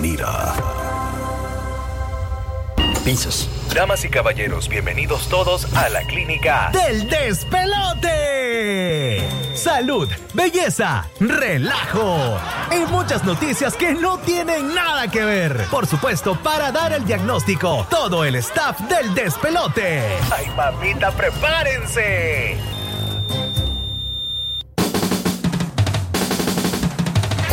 Yanira. Pisos. Damas y caballeros, bienvenidos todos a la clínica del despelote. Salud, belleza, relajo y muchas noticias que no tienen nada que ver. Por supuesto, para dar el diagnóstico, todo el staff del despelote. ¡Ay, mamita, prepárense!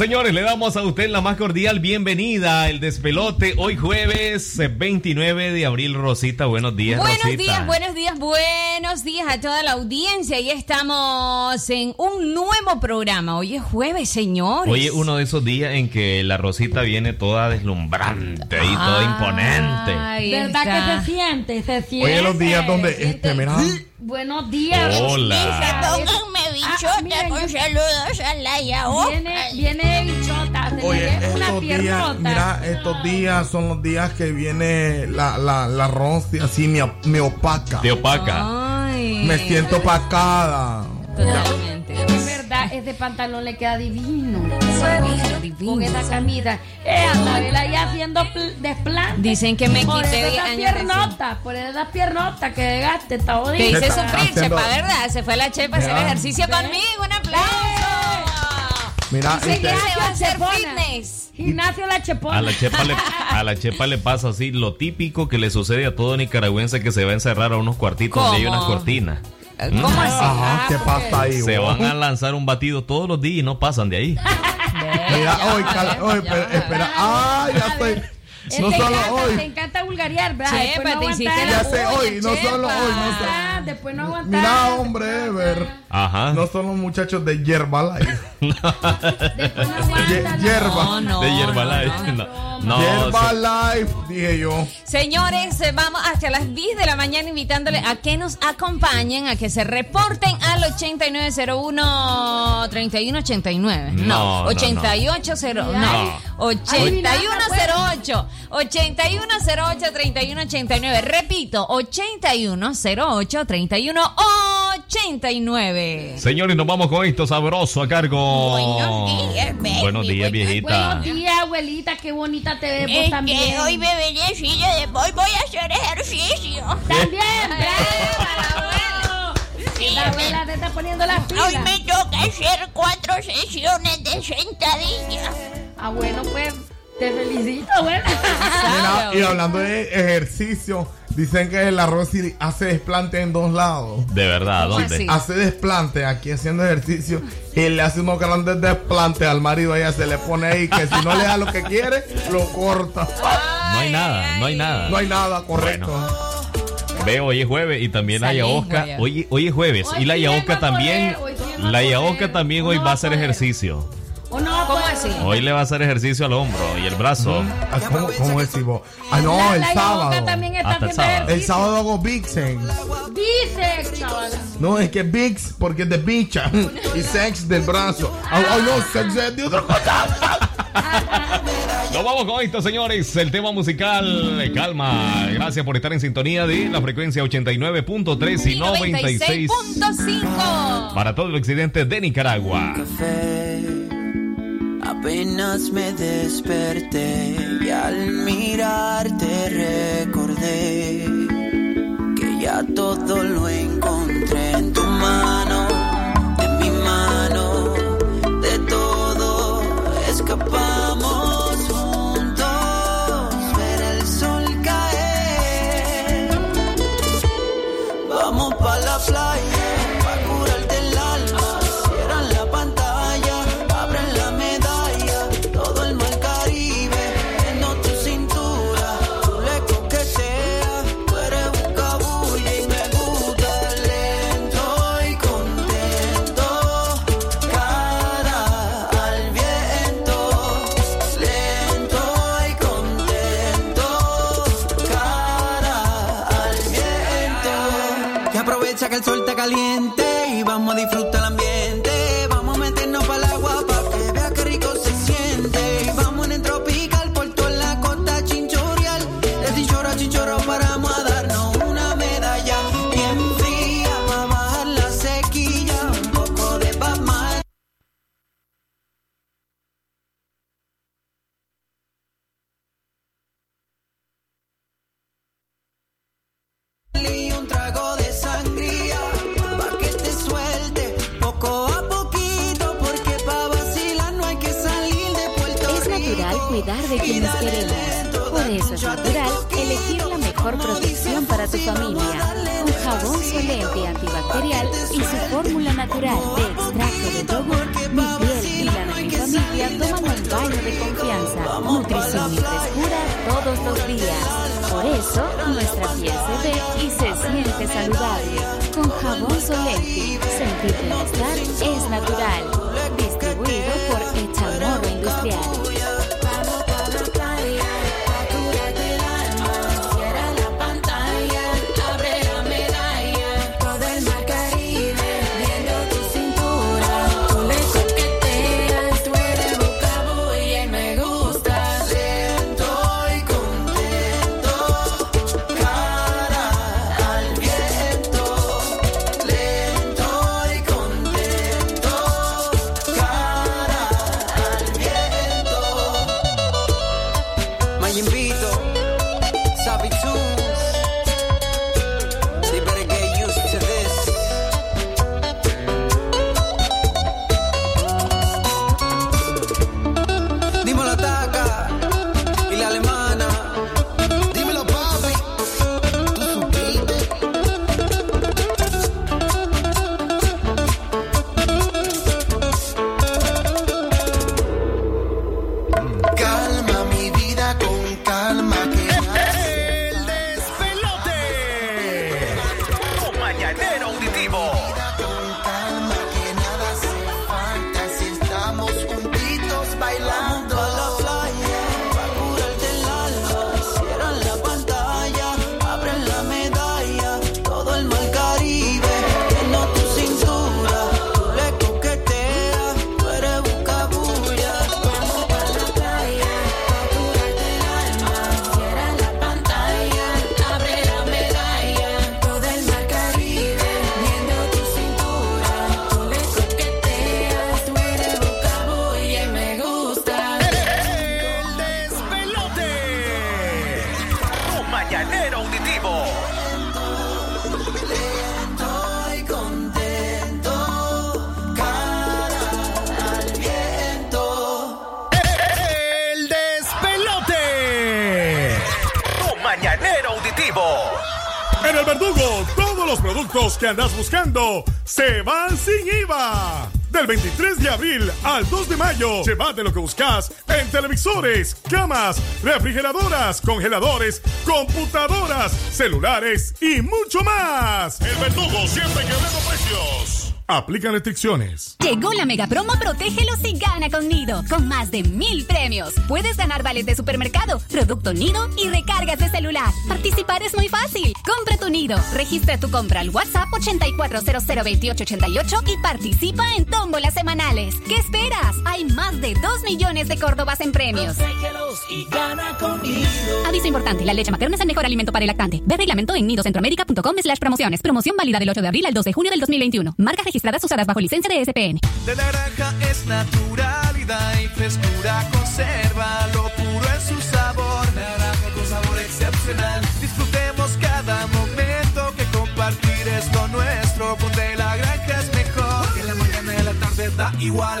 señores, le damos a usted la más cordial bienvenida al despelote. Hoy jueves eh, 29 de abril, Rosita. Buenos días, Buenos Rosita. días, buenos días, buenos días a toda la audiencia. Ya estamos en un nuevo programa. Hoy es jueves, señores. Hoy es uno de esos días en que la Rosita viene toda deslumbrante y toda imponente. Ahí ¿Verdad está. que se siente? Se siente. Oye, los días donde, este, mira, Buenos días. Hola. Pónganme bichota Ah, miren, con yo- saludos a la Yahoo. Viene, viene bichota. Se oye, le ve una estos días, mira, estos días son los días que viene la, la, la Rosy así me, me opaca. Te opaca. Ay. Me siento opacada. Totalmente. Es verdad, ese pantalón le queda divino. Divino. Con esa camisa. Eh, Anabela ya haciendo pl- desplante. Dicen que me por quité esas piernotas, por esas piernotas que llegaste, está Te jodido. hice Está sufrir, haciendo- chepa, ¿verdad? Se fue la chepa a hacer ejercicio conmigo. Un aplauso. Mira, Dice este, que se va a hacer fitness. Gimnasio La Chepona. A la, chepa le, a la chepa le pasa así lo típico que le sucede a todo nicaragüense que se va a encerrar a unos cuartitos donde hay unas cortinas. ¿Cómo así? ajá, ¿qué pasa ahí? Se van a lanzar un batido todos los días y no pasan de ahí. Mira, oye, espera, espera. Ah, ya estoy. No te, solo encanta, hoy. te encanta vulgarear, ¿verdad? Chepa, Después no te hiciste aguantar. Ya sé, hoy, no chepa. solo hoy, no solo. Ah, después no aguantar. Mira, hombre, Ever. Ajá. No son los muchachos de Yerbalife. Después no. Yerba. No, no, de no, Yerbalife. no. No, no, Yerbalife, dije yo. Señores, eh, vamos hasta las 10 de la mañana invitándole a que nos acompañen, a que se reporten al 8901-3189. No, No, no, 8808. No. No, Adivinanza, 8108. 8108-3189. Repito, 8108-3189. Señores, nos vamos con esto sabroso a cargo. Buenos días, baby. Buenos días, viejita. Buenos días, abuelita. Qué bonita te Es también. que hoy me beneficio de hoy voy a hacer ejercicio. También, bravo. La abuela te está poniendo las pilas. Hoy me toca hacer cuatro sesiones de sentadilla. Ah, bueno, pues te felicito. Mira, y hablando de ejercicio, dicen que el arroz sí hace desplante en dos lados. De verdad, ¿Cómo ¿dónde? así? Hace desplante aquí haciendo ejercicio y le hace unos grandes desplantes al marido. Ella se le pone ahí que si no le da lo que quiere, lo corta. No hay nada, no hay nada. No hay nada correcto. Veo, hoy es jueves y también la Yaosca. güey. Hoy, hoy es jueves Hoy y la sí Yaosca también. sí La. Yaosca también hoy va a hacer ejercicio. ¿Cómo así? Hoy le va a hacer ejercicio al hombro y el brazo. Ah, ¿Cómo, cómo decimos? Ah, no, la, el la sábado. Yaoca también está Hasta el haciendo sábado. El ejercicio. sábado hago Big Sex. Dice, chaval. No, es que Bix, porque es de bicha. Y sex del brazo. Ay, ay, no, sex es de otra cosa. Nos vamos con esto, señores. El tema musical, eh, calma. Gracias por estar en sintonía de la frecuencia 89.3 y 96 96.5. para todo el occidente de Nicaragua. café. Apenas me desperté y al mirarte recordé que ya todo lo encontré en tu mano, en mi mano, de todo escapamos que andas buscando se van sin IVA. Del 23 de abril al 2 de mayo, llévate lo que buscas en televisores, camas, refrigeradoras, congeladores, computadoras, celulares y mucho más. El verdugo siempre quebrando precios. Aplican restricciones. Llegó la mega promo Protégelos y gana con Nido, con más de mil premios. Puedes ganar vales de supermercado, producto Nido y recargas de celular. Participar es muy fácil. Compra tu Nido, registra tu compra al WhatsApp 84002888 y participa en tómbolas semanales. ¿Qué esperas? Hay más de 2 millones de Córdobas en premios. Protégelos y gana con Nido. Aviso importante, la leche materna es el mejor alimento para el lactante. Ve reglamento en nidocentroamérica.com slash promociones. Promoción válida del 8 de abril al 2 de junio del 2021. Marcas registradas usadas bajo licencia de SPN. De naranja es naturalidad y frescura conserva lo puro en su sabor. Naranja con sabor excepcional. Disfrutemos cada momento que compartir es lo nuestro. Ponte la granja es mejor. En la mañana y la tarde da igual.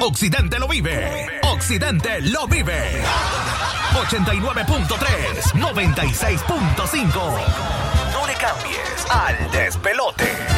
Occidente lo vive. Occidente lo vive. 89.3, 96.5. No le cambies al despelote.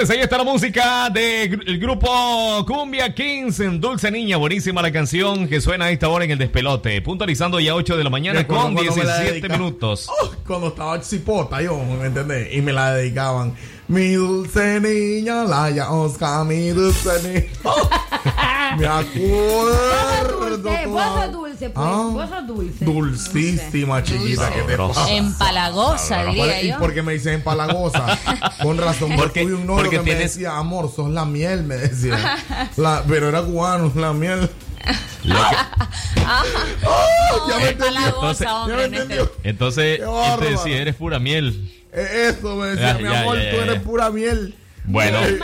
Señores, ahí está la música del grupo Cumbia Kings en Dulce Niña. Buenísima la canción que suena a esta hora en el despelote. Puntualizando ya 8 de la mañana con cuando me la 17 dedicaban. minutos. Oh, cuando estaba cipota yo, ¿me entendés? Y me la dedicaban. Mi dulce niña, Laia Oscar, mi dulce niña. Oh, me acuerdo. Dulce, dulce, pues. Ah. Vos sos dulce. Dulcísima chiquita que te Sabrosa. pasa. Empalagosa, diría ¿Y yo. por qué me dicen empalagosa? Con razón, Porque- porque tuve un novio porque que me tienes- decía, amor, sos la miel, me decía. La- pero era cubano, la miel. Lo que- Oh, ya me entendió. Empalagosa, Ya hombre. me entonces, te decía, eres pura miel. Eh, Eso me decía, Ya, mi ya, amor, ya, tú ya, eres pura miel. Bueno, Eh,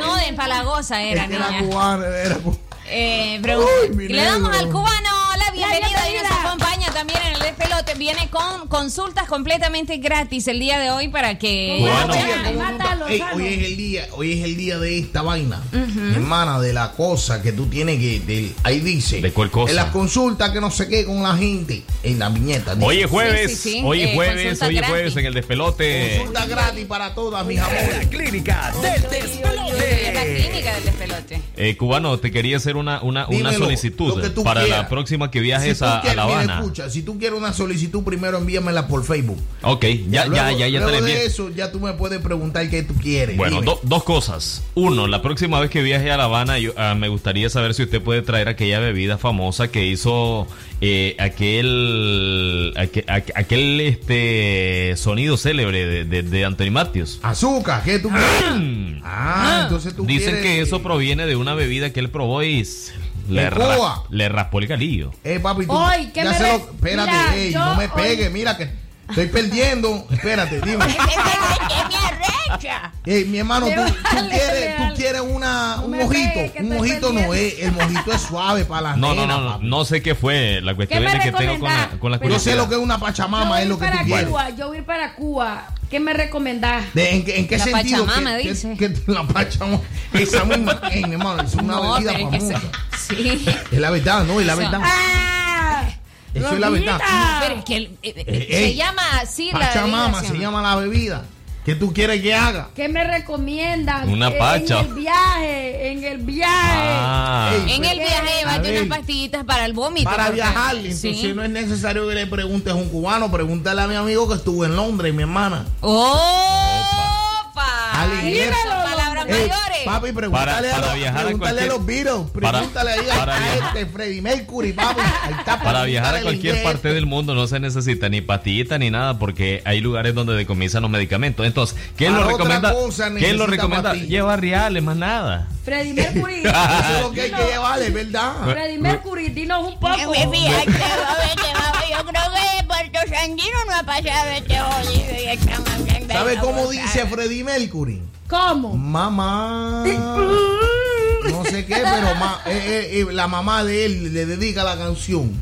No, de empalagosa es era, que era niña. cubano, era cubano. Eh, pregunta. Uy, Y le damos al cubano despelote. Viene con consultas completamente gratis el día de hoy para que. Mátalo, hoy es el día, hoy es el día de esta vaina, hermana, de la cosa que tú tienes que, del- ahí dice, ¿De cuál cosa? En las consultas que no sé qué con la gente, en la viñeta. dice, hoy es jueves, Sí, sí, sí. hoy es Eh, jueves, hoy es gratis. jueves en el despelote. consulta gratis para todas mis amores. La clínica del la despelote. clínica del despelote. Eh, cubano, te quería hacer una, una, una solicitud para quieras. la próxima que viajes a, La mira, Habana. escucha, si tú quieres una solicitud, primero envíamela por Facebook. Ok, ya, Luego- ya, ya, ya te luego la envié. de eso, ya tú me puedes preguntar qué tú quieres. Bueno, do- dos cosas. Uno, la próxima vez que viaje a La Habana, yo, ah, me gustaría saber si usted puede traer aquella bebida famosa que hizo eh, aquel, aquel, aqu- aquel, este sonido célebre de, de, de Anthony Matthews. Azúcar, ¿qué tú quieres? Ah, entonces tú Dicen quieres- que eso proviene de una bebida que él probó y le, ¿En ra- le raspó el galillo. Eh, papi, tú. Hoy, ¿qué ya me se lo. Espérate, Mira, ey, yo no me hoy- pegue, mira que estoy perdiendo. Espérate, dime. Ey, mi hermano, tú, tú quieres, tú quieres una, un me mojito. pegue, un mojito no es. El mojito es suave para las No, no, nenas, no, no, no sé qué fue. La cuestión ¿Qué me es que tengo con la, con la Pero Yo sé lo que es una pachamama, es lo que para tú quieres. Cuba, yo voy para Cuba. ¿Qué me recomendás? De- ¿En qué, en qué La sentido? Pachamama, que, dice. que la pachamama, esa misma, ey, mi hermano, es una No, bebida famosa. Sí. Es la verdad, ¿no? Es la verdad. ¡Ah! Eso es la verdad. Rosita. Pero es que el- eh, eh, Eh, se ey, llama así la Pachamama bebida, se llama la bebida. ¿Qué tú quieres que haga? ¿Qué me recomiendas? Una Eh, pacha. En el viaje, en el viaje. Ah. Ey, En el viaje A llévate unas pastillitas para el vómito. Para viajar, entonces Sí. no es necesario que le preguntes a un cubano, pregúntale a mi amigo que estuvo en Londres, mi hermana. ¡Opa! Ale, Ey, mayores. papi, pregúntale, Para- para a, los, viajar a pregúntale a cualquier- los Beatles, para- pregúntale ahí a- para a, viajar- este Freddie Mercury, papi. Ahí está, Para viajar a cualquier parte del mundo no se necesita ni pastillita ni nada porque hay lugares donde decomisan los medicamentos. Entonces, ¿qué Para lo recomienda? ¿Qué lo recomienda? pastilla. Lleva reales, más nada. Freddie Mercury. Eso es lo que hay que llevar, es verdad. Freddie Mercury, dinos un poco. Fíjate, yo creo que Puerto Sandino no ha pasado este jodido y de ¿Sabe cómo dice Freddie Mercury? ¿Cómo? Mamá. No sé qué, pero ma- eh, eh, eh, la mamá de él le dedica la canción.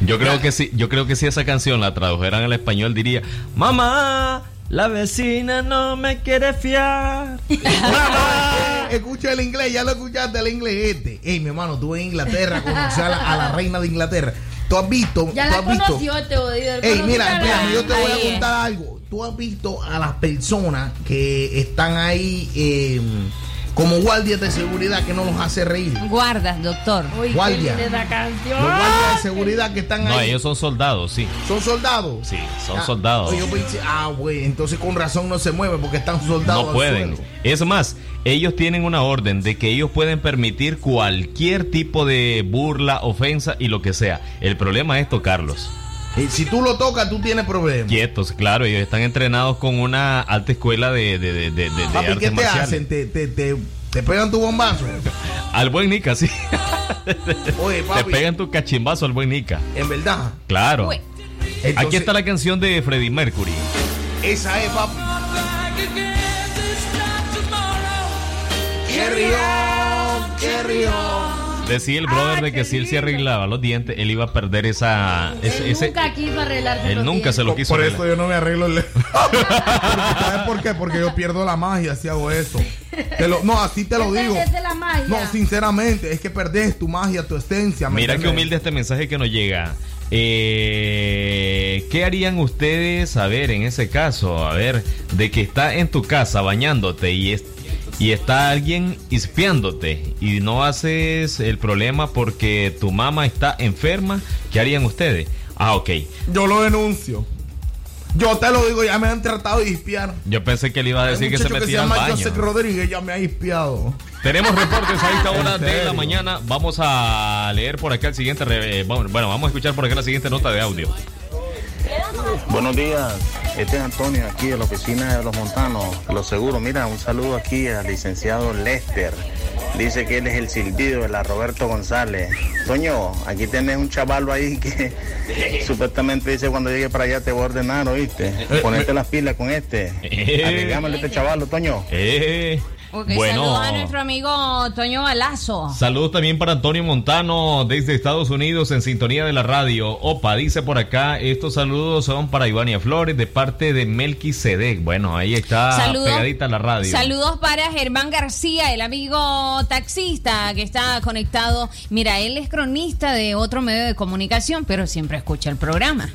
Yo creo que sí, yo creo que si esa canción la tradujeran al español diría, "Mamá, la vecina no me quiere fiar." Mamá, escucha el inglés, ya lo escuchaste el inglés este. Ey, mi hermano, tú en Inglaterra conocí a la, a la reina de Inglaterra. Tú has visto, Ya tú la has visto. conoció este jodido. Ey, mira, espérame, yo te voy a contar algo. Tú has visto a las personas que están ahí eh, como guardias de seguridad que no los hace reír. Guardas, doctor. Uy, qué Guardia. linda esa canción. Los guardias de seguridad que están No, ahí. ellos son soldados, sí. ¿Son soldados? Sí, son Ah, soldados. yo pensé, ah, güey, entonces con razón no se mueve porque están soldados. No al pueden. suelo. Es más, ellos tienen una orden de que ellos pueden permitir cualquier tipo de burla, ofensa y lo que sea. El problema es tocarlos. Y si tú lo tocas, tú tienes problemas. Quietos, claro, ellos están entrenados con una alta escuela de, de, de, de- de Papi, ¿qué te marciales. hacen? ¿Te, te, te, te pegan tu bombazo? Al buen Nica, sí. Oye, Te papi, pegan tu cachimbazo al buen Nica. en verdad. Claro. Entonces, Aquí está la canción de Freddie Mercury. Esa es, papi. ¡Qué río! ¡Qué río! Decía el brother de que si él se arreglaba los dientes, él iba a perder esa. ese- Él ese- nunca quiso arreglarse él los nunca se lo quiso por arreglar. eso yo no me arreglo el... ¿Sabes por qué? Porque yo pierdo la magia si hago eso. Te lo- no, así te lo digo. es la magia. No, sinceramente, es que perdés tu magia, tu esencia. ¿me Mira qué humilde este mensaje que nos llega. Eh, ¿Qué harían ustedes, a ver, en ese caso, a ver, de que está en tu casa bañándote y, es- y está alguien espiándote y no haces el problema porque tu mamá está enferma, ¿qué harían ustedes? Ah, ok. Yo lo denuncio. Yo te lo digo, ya me han tratado de espiar. Yo pensé que le iba a decir que se metía al llama baño. Joseph Rodríguez ya me ha espiado. Tenemos reportes a esta hora ¿En de la mañana. Vamos a leer por acá el siguiente. eh, Bueno, bueno, vamos a escuchar por acá la siguiente nota de audio. Buenos días, este es Antonio aquí de la oficina de los Montanos, los seguros. Mira, un saludo aquí al licenciado Lester. Dice que él es el silbido de la Roberto González. Toño, aquí tenés un chavalo ahí que supuestamente dice cuando llegue para allá te voy a ordenar, ¿oíste? Ponete las pilas con este. Arreglámosle a este chavalo, Toño. Bueno. saludos a nuestro amigo Toño Balazo. Saludos también para Antonio Montano desde Estados Unidos en sintonía de la radio. Opa, dice por acá, estos saludos son para Ivania Flores de parte de Melqui Sedek. Bueno, ahí está Saludos. pegadita la radio. Saludos para Germán García, el amigo taxista que está conectado. Mira, él es cronista de otro medio de comunicación, pero siempre escucha el programa.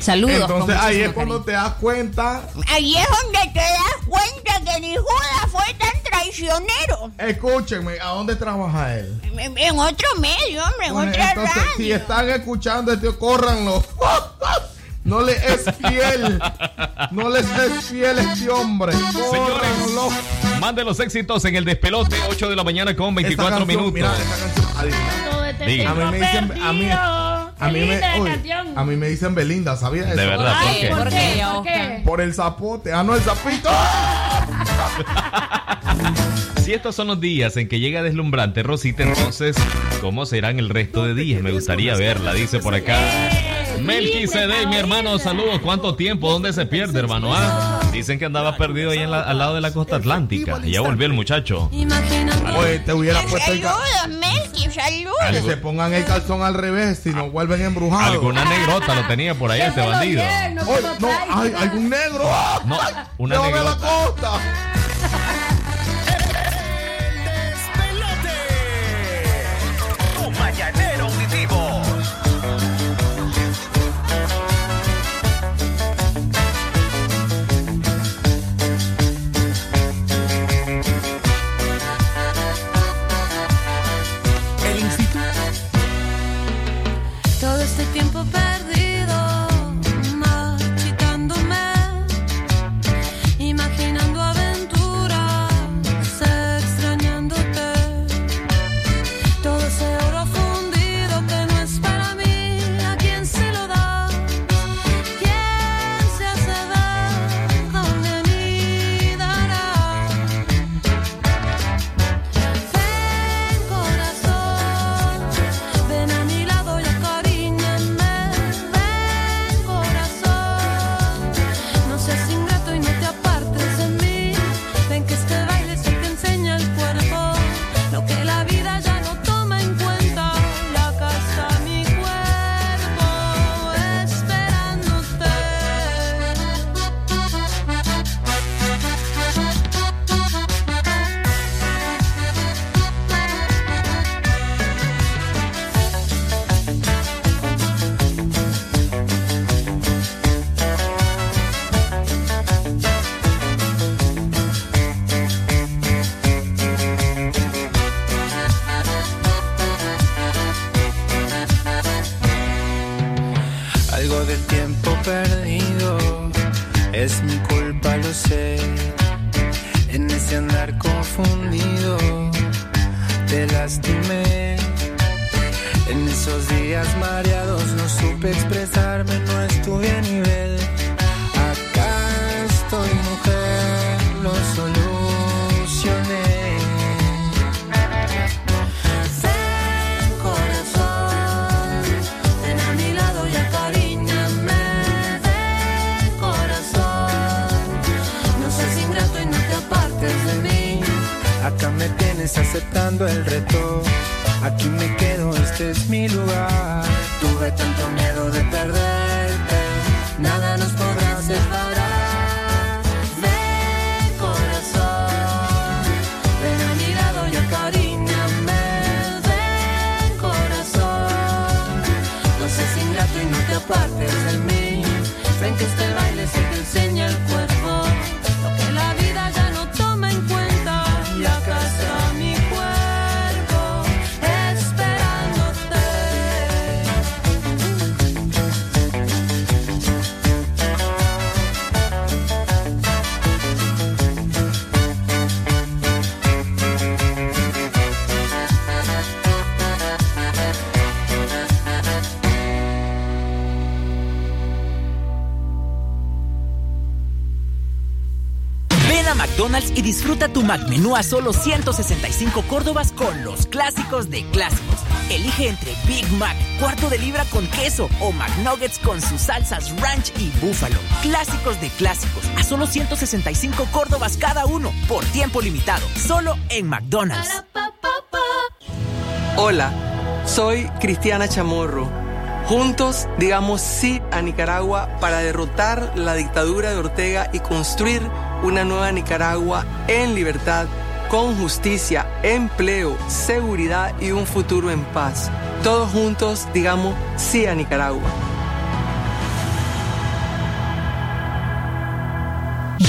Saludos. Entonces ahí es cuando te das cuenta. Ahí es donde te das cuenta que ni Judas fue tan traicionero. Escúchenme, ¿a dónde trabaja él? En, en otro medio, hombre, en Bueno, otra entonces, radio. si están escuchando esto, córranlo. No le es fiel. No les es fiel este hombre. Córranlo. Mande los éxitos en el despelote, 8 de la mañana con 24 Esta canción, minutos. mira, esta canción. A mí me dicen, a mí, a mí me, uy, a mí me dicen Belinda, ¿sabías eso? De verdad, ¿por Ay, qué? ¿por qué? ¿Por Oscar? qué? Por el zapote. Ah, no, el zapito. Si estos son los días en que llega deslumbrante Rosita, entonces, ¿cómo serán el resto de días? Me gustaría verla, dice por acá. Melqui Sedey, mi hermano, saludos. ¿Cuánto tiempo? ¿Dónde se pierde, hermano? Ah, Dicen que andaba perdido ahí en la- al lado de la costa atlántica. Y ya volvió el muchacho. Oye, te hubiera puesto el ca- Que se pongan el calzón al revés si no vuelven embrujados. Alguna negrota lo tenía por ahí este bandido. Oye, no, hay algún negro. No, una negrota. Disfruta tu McMenú a solo 165 córdobas con los clásicos de clásicos. Elige entre Big Mac, cuarto de libra con queso o McNuggets con sus salsas ranch y búfalo. Clásicos de clásicos a solo 165 córdobas cada uno por tiempo limitado, solo en McDonald's. Hola, soy Cristiana Chamorro. Juntos digamos sí a Nicaragua para derrotar la dictadura de Ortega y construir una nueva Nicaragua en libertad, con justicia, empleo, seguridad y un futuro en paz. Todos juntos digamos sí a Nicaragua.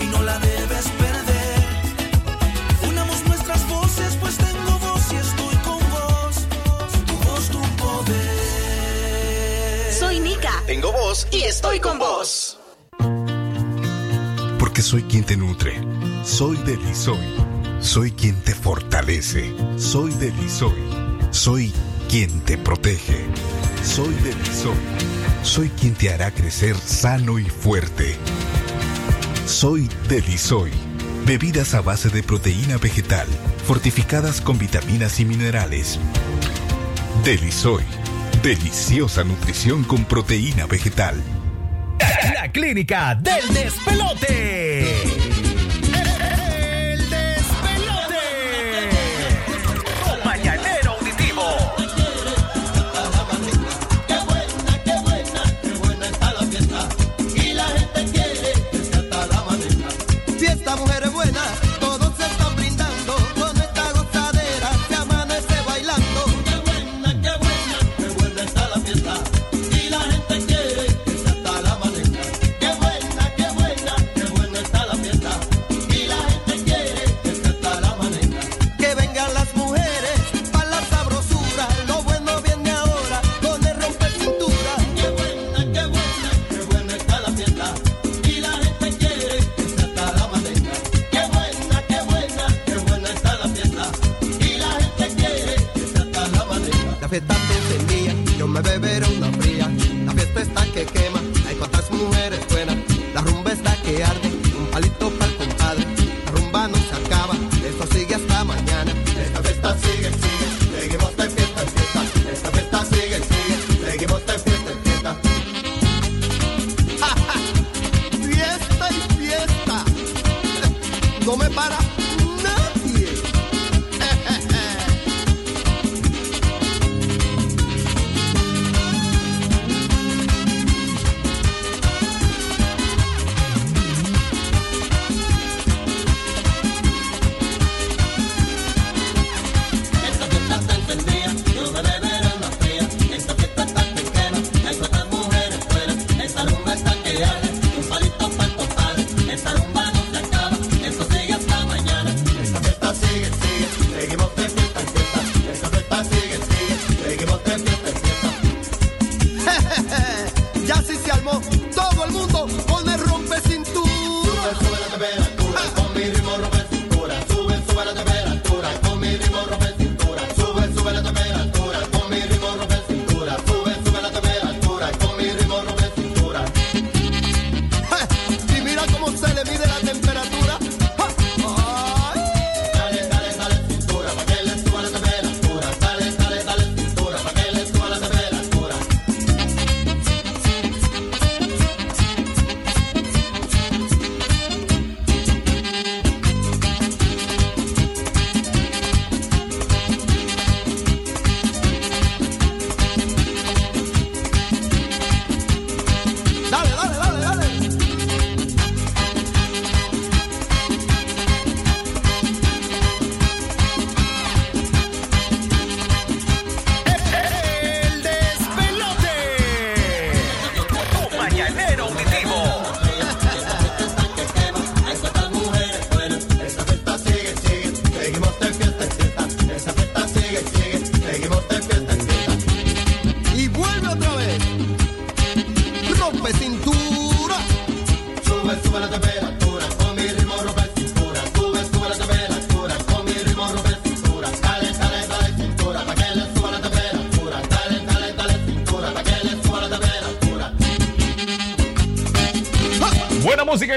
y no la debes perder. Unamos nuestras voces, pues tengo voz y estoy con vos. Tu voz, tu poder. Soy Nika. Tengo voz y estoy con vos. Porque soy quien te nutre. Soy Delisoy. Soy quien te fortalece. Soy Delisoy. Soy quien te protege. Soy Delisoy. Soy quien te hará crecer sano y fuerte. Soy Delisoy. Bebidas a base de proteína vegetal, fortificadas con vitaminas y minerales. Delisoy. Deliciosa nutrición con proteína vegetal. La clínica del despelote.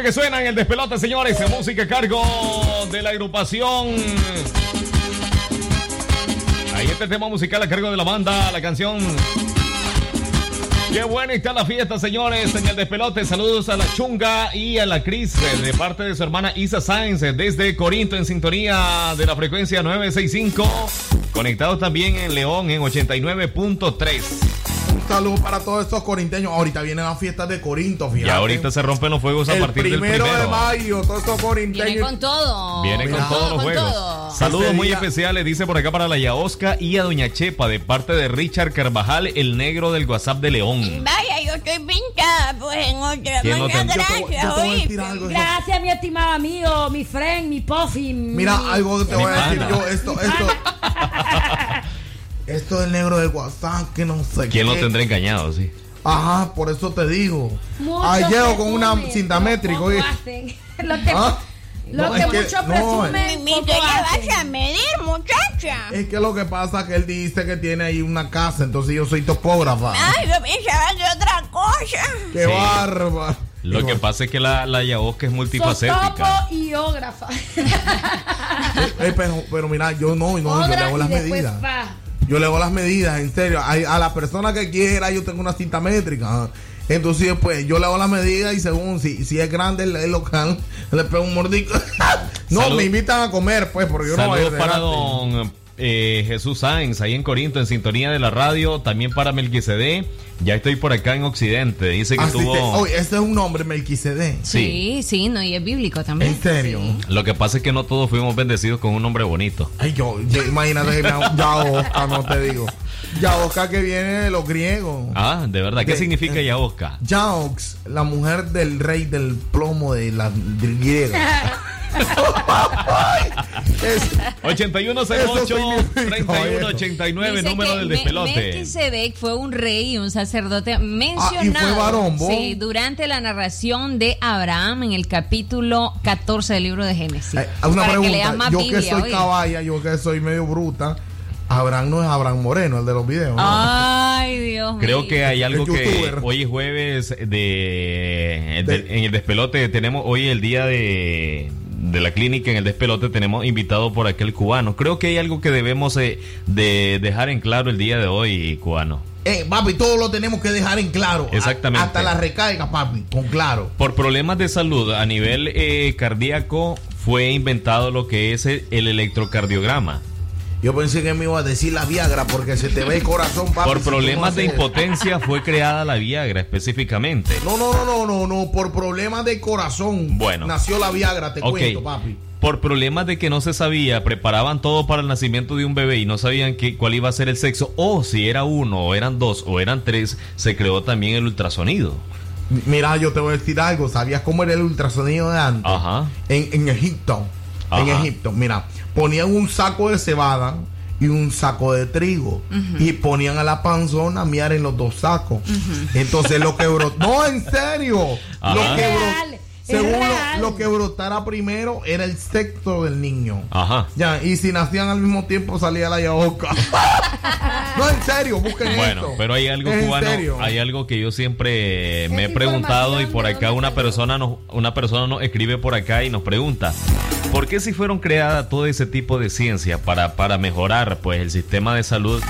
Que suena en el despelote, señores. Música a cargo de la agrupación. Ahí este tema musical a cargo de la banda, la canción. Qué buena está la fiesta, señores, en el despelote. Saludos a la Chunga y a la Cris de parte de su hermana Isa Sáenz desde Corinto en sintonía de la frecuencia 965. Conectados también en León en 89.3. Un saludo para todos estos corinteños. Ahorita vienen las fiestas de Corinto, fíjate. Y ahorita se rompen los fuegos a el partir del primero primero. de mayo, todos estos corinteños. Viene con todo. Vienen con Con todos todo, los con juegos. todo. Saludos muy día- especiales, dice por acá para la Yaosca y a Doña Chepa, de parte de Richard Carvajal, el negro del WhatsApp de León. Vaya, yo estoy pintada, pues en otra. ¿Quién no te- gracias, yo te algo. Gracias, mi estimado amigo, mi friend, mi puffy. Mira, mi- algo que te voy a decir pana. yo. Esto, esto. Esto del negro del WhatsApp, que no sé ¿Quién lo qué. tendrá engañado? Sí. Ajá, por eso te digo. Mucho Ahí llego con una cinta métrica, poco oye. hacen. Lo que, Ah, lo no, que es que- mucho no, presumen, Mi, poco ¿qué le hacen. vas a medir, muchacha? Es que lo que pasa es que él dice que tiene ahí una casa, entonces yo soy topógrafa. Ay, yo pensaba que otra cosa. ¡Qué Sí. bárbaro! Lo que pasa es que la, la Yaosca es multifacética. y ógrafa. Eh, pero, pero mira, yo no, no, yo le hago las después medidas. Yo le hago las medidas, en serio. A, a la persona que quiera, yo tengo una cinta métrica. Entonces, pues, yo le hago las medidas y según si, si es grande el, el local, le pego un mordico. no, Salud. me invitan a comer, pues, porque yo no voy a para don eh, Jesús Sáenz, ahí en Corinto, en sintonía de la radio, también para Melquicedé. Ya estoy por acá en Occidente. Dice que ah, tuvo. Te... Este es un nombre, Melquicedé. Sí. sí, no, y es bíblico también. ¿En. Lo que pasa es que no todos fuimos bendecidos con un nombre bonito. Ay, yo, yo imagínate que Yaosca, no te digo. Yaosca que viene de los griegos. Ah, de verdad. ¿Qué de, significa eh, Yaosca? Yaox, la mujer del rey del plomo de la griega. 8108-3189, número del despelote. Melquisedec fue un rey y un sacerdote mencionado. Ah, ¿y fue varón, sí, durante la narración de Abraham en el capítulo 14 del libro de Génesis. Eh, una para pregunta, que más yo Biblia, que soy oye. caballa, yo que soy medio bruta. Abraham no es Abraham Moreno, el de los videos. ¿no? Ay, Dios mío. Creo que hay algo que hoy es jueves de, de, de, en el despelote tenemos hoy el día de de la clínica en el despelote tenemos invitado por aquel cubano. Creo que hay algo que debemos eh, de dejar en claro el día de hoy, cubano. Eh, papi, todo lo tenemos que dejar en claro. A- Exactamente. hasta la recarga, papi, con claro. Por problemas de salud a nivel eh, cardíaco fue inventado lo que es el electrocardiograma. Yo pensé que me iba a decir la Viagra porque se te ve el corazón, papi. Por problemas de impotencia fue creada la Viagra específicamente. No, no, no, no, no, no, por problemas de corazón. Bueno. Nació la Viagra, te cuento, papi. Por problemas de que no se sabía, preparaban todo para el nacimiento de un bebé y no sabían que, cuál iba a ser el sexo, o si era uno, o eran dos, o eran tres, se creó también el ultrasonido. Mira, yo te voy a decir algo. ¿Sabías cómo era el ultrasonido de antes? Ajá. En, en Egipto. En. Egipto. Mira, ponían un saco de cebada y un saco de trigo. Y ponían a la panzona a miar en los dos sacos. Entonces lo que brotó. No, en serio. Ajá. Lo que es Según lo, lo que brotara primero era el sexo del niño. Ajá. Ya, y si nacían al mismo tiempo salía la yaoca. no, en serio, busquen Bueno, esto. pero hay algo Es cubano, serio. hay algo que yo siempre me he preguntado y por acá una persona nos, una persona nos escribe por acá y nos pregunta, ¿por qué si fueron creadas todo ese tipo de ciencia para, para mejorar pues el sistema de salud,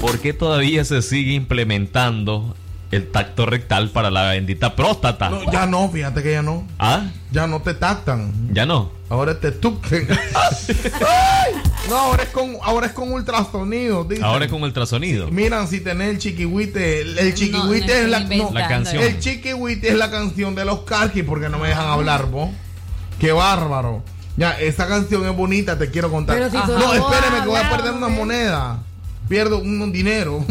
por qué todavía se sigue implementando el tacto rectal para la bendita próstata? No, ya no, fíjate que ya no. ¿Ah? Ya no te tactan. ¿Ya no? Ahora te tuquen. Ay, no, ahora es con, ahora es con ultrasonido. dicen. Ahora es con ultrasonido. Miran si tenés el chiquihuite. El, el chiquihuite no es la, no. La canción. El chiquihuite es la canción de los Carquis porque no me dejan hablar, vos. Qué bárbaro. Ya, esa canción es bonita, te quiero contar. Pero si tú no, espéreme que voy a perder una moneda. Pierdo un, un dinero.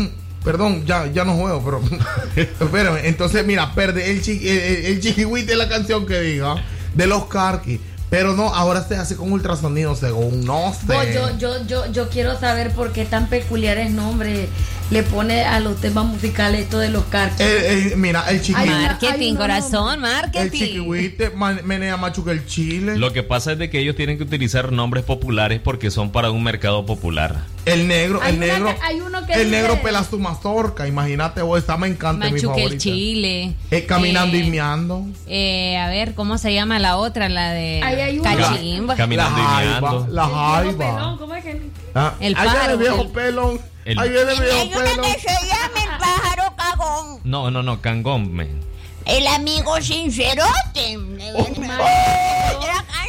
Perdón, ya, ya no juego, pero. espérame. Entonces, mira, perde el, chi, el, el- el chiquihuite es la canción que diga de los Carquis. Pero no, ahora se hace con ultrasonido, según no sé. Yo, yo, yo, yo quiero saber por qué tan peculiares nombres le pone a los temas musicales esto de los carcos. Eh, eh, mira, el chiqui. Hay una- Marketing, hay una- corazón, El marketing. chiquihuite man- menea macho que el chile. Lo que pasa es de que ellos tienen que utilizar nombres populares porque son para un mercado popular. El negro, Hay el negro. que- hay uno que el dice- negro pela su mazorca. Imagínate, vos, esta me encanta, mi Machuque el favorita. chile. Eh, caminando Eh, y meando. eh, a ver, ¿cómo se llama la otra? La de Ahí hay una. Cachimba. Caminando la y meando. la jaiba. pelón, ¿cómo es que? Ah, El ahí viene pájaro, el viejo el- pelón. el- Ahí viene el Hay viejo una pelón. que se llama el pájaro cagón. No, no, no, Cangón, men. El amigo sincerote. Otra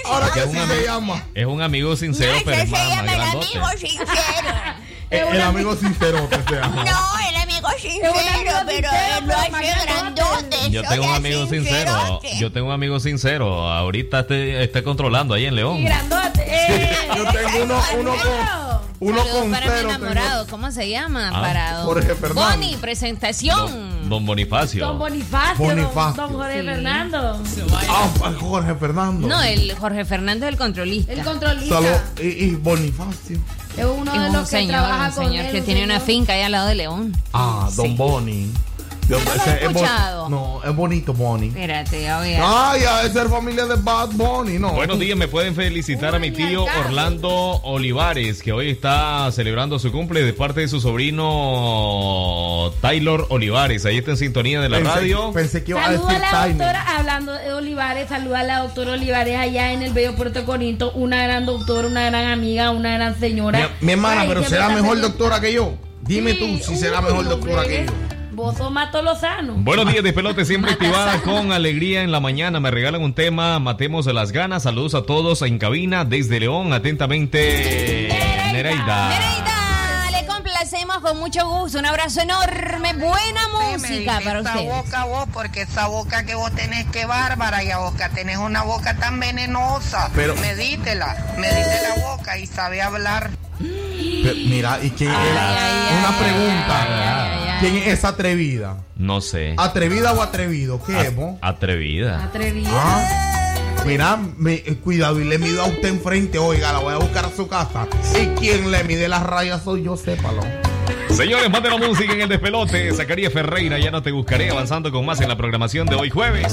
Ahora canción. que es un sí amigo- se llama. Es un amigo sincero, pero es se más, más llama el amigo sincero. El, el amigo sincero que se llama. No, amigo sincero, amigo pero sincero, él lo pero más hace grandote. Yo tengo un amigo sincero. Yo tengo un amigo sincero. Ahorita te, está controlando ahí en Y León. grandote. Eh, Yo tengo uno, uno con, uno Saludos con para mi enamorado. ¿Cómo se llama? Ah, para Jorge Fernández. Boni, presentación. Don Bonifacio. Don Bonifacio, Bonifacio. Don, don Jorge Sí. Fernando. Ah, Jorge Fernando. No, el Jorge Fernández el controlista. El controlista. Salud. Y, y Bonifacio. Es uno Es de un los que señor, trabaja un con señor él, que un tiene una finca ahí al lado de León. Ah, Don Sí. Yo- ese he es? No, es bonito Bonnie. Espérate, ver. Ay, a ser familia de Bad Bunny, no. Buenos días, me pueden felicitar a mi tío Orlando Olivares, que hoy está celebrando su cumple de parte de su sobrino Taylor Olivares. Ahí está en sintonía de la Pensé- radio. Pensé que iba a Saluda decir a la doctora, hablando de Olivares, saluda a la doctora Olivares allá en el Bello Puerto Corinto, una gran doctora, una gran amiga, una gran señora. Mi, mi hermana, Ay, pero será mejor doctora que yo. Dime tú si será uy, mejor doctora que yo. Vos sos Mato Lozano. Buenos días, Despelote, siempre activada con alegría en la mañana. Me regalan un tema, matemos de las ganas. Saludos a todos en cabina desde León. Atentamente, Nereida. Nereida, le complacemos con mucho gusto. Un abrazo enorme. Buena música para esa ustedes. boca vos, porque esa boca que vos tenés que bárbara, y a boca tenés una boca tan venenosa. Pero- Medítela, medite la boca y sabe hablar. Pero, mira, ¿y quién era? Una pregunta. ¿Quién es atrevida? No sé. ¿Atrevida o atrevido? ¿Qué es, mo? Atrevida. Atrevida. Ah, mira, me- eh, cuidado y le mido a usted enfrente, oiga, la voy a buscar a su casa. Y quien le mide las rayas soy yo, sépalo. Señores, mate la música en el despelote. Zacarías Ferreira, ya no te buscaré. Avanzando con más en la programación de hoy jueves.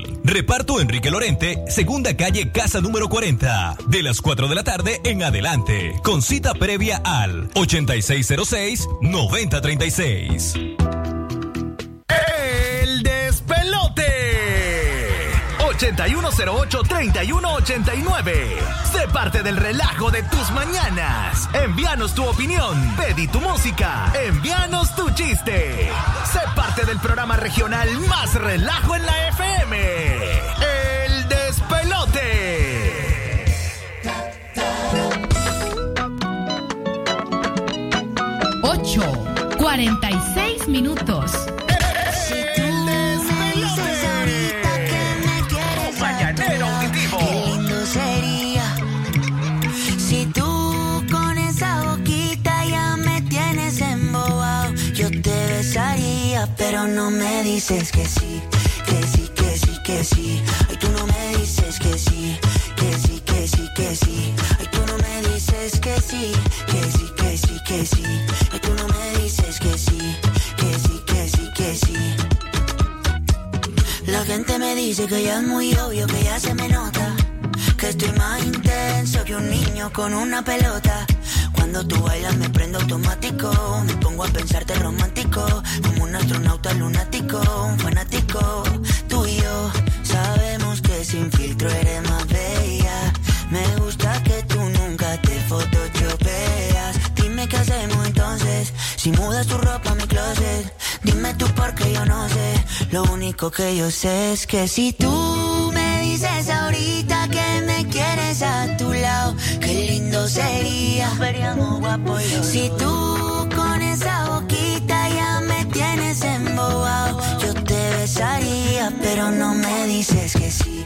Reparto Enrique Lorente, segunda calle, casa número 40. De las 4 de la tarde en adelante. Con cita previa al 8606-9036. El despelote. 8108-3189. Sé parte del relajo de tus mañanas. Envíanos tu opinión. Pedí tu música. Envíanos tu chiste. Sé parte del programa regional más relajo en la FM. Me tienes embobado. Yo te besaría, pero no me dices que sí, que sí, que sí, que sí, que sí. Ay, tú no me dices que sí, que sí, que sí, que sí. La gente me dice que ya es muy obvio, que ya se me nota. Que estoy más intenso que un niño con una pelota. Cuando tú bailas me prendo automático. Me pongo a pensarte romántico. Como un astronauta lunático, un fanático. Tú y yo sabemos que sin filtro eres más bella. Me gusta que nunca te photoshopeas. Dime qué hacemos entonces. Si mudas tu ropa a mi closet. Dime tú porque yo no sé. Lo único que yo sé es que si tú me dices ahorita que me quieres a tu lado, qué lindo sería. Veríamos guapo. Si tú con esa boquita ya me tienes embobado, yo te besaría, pero no me dices que sí,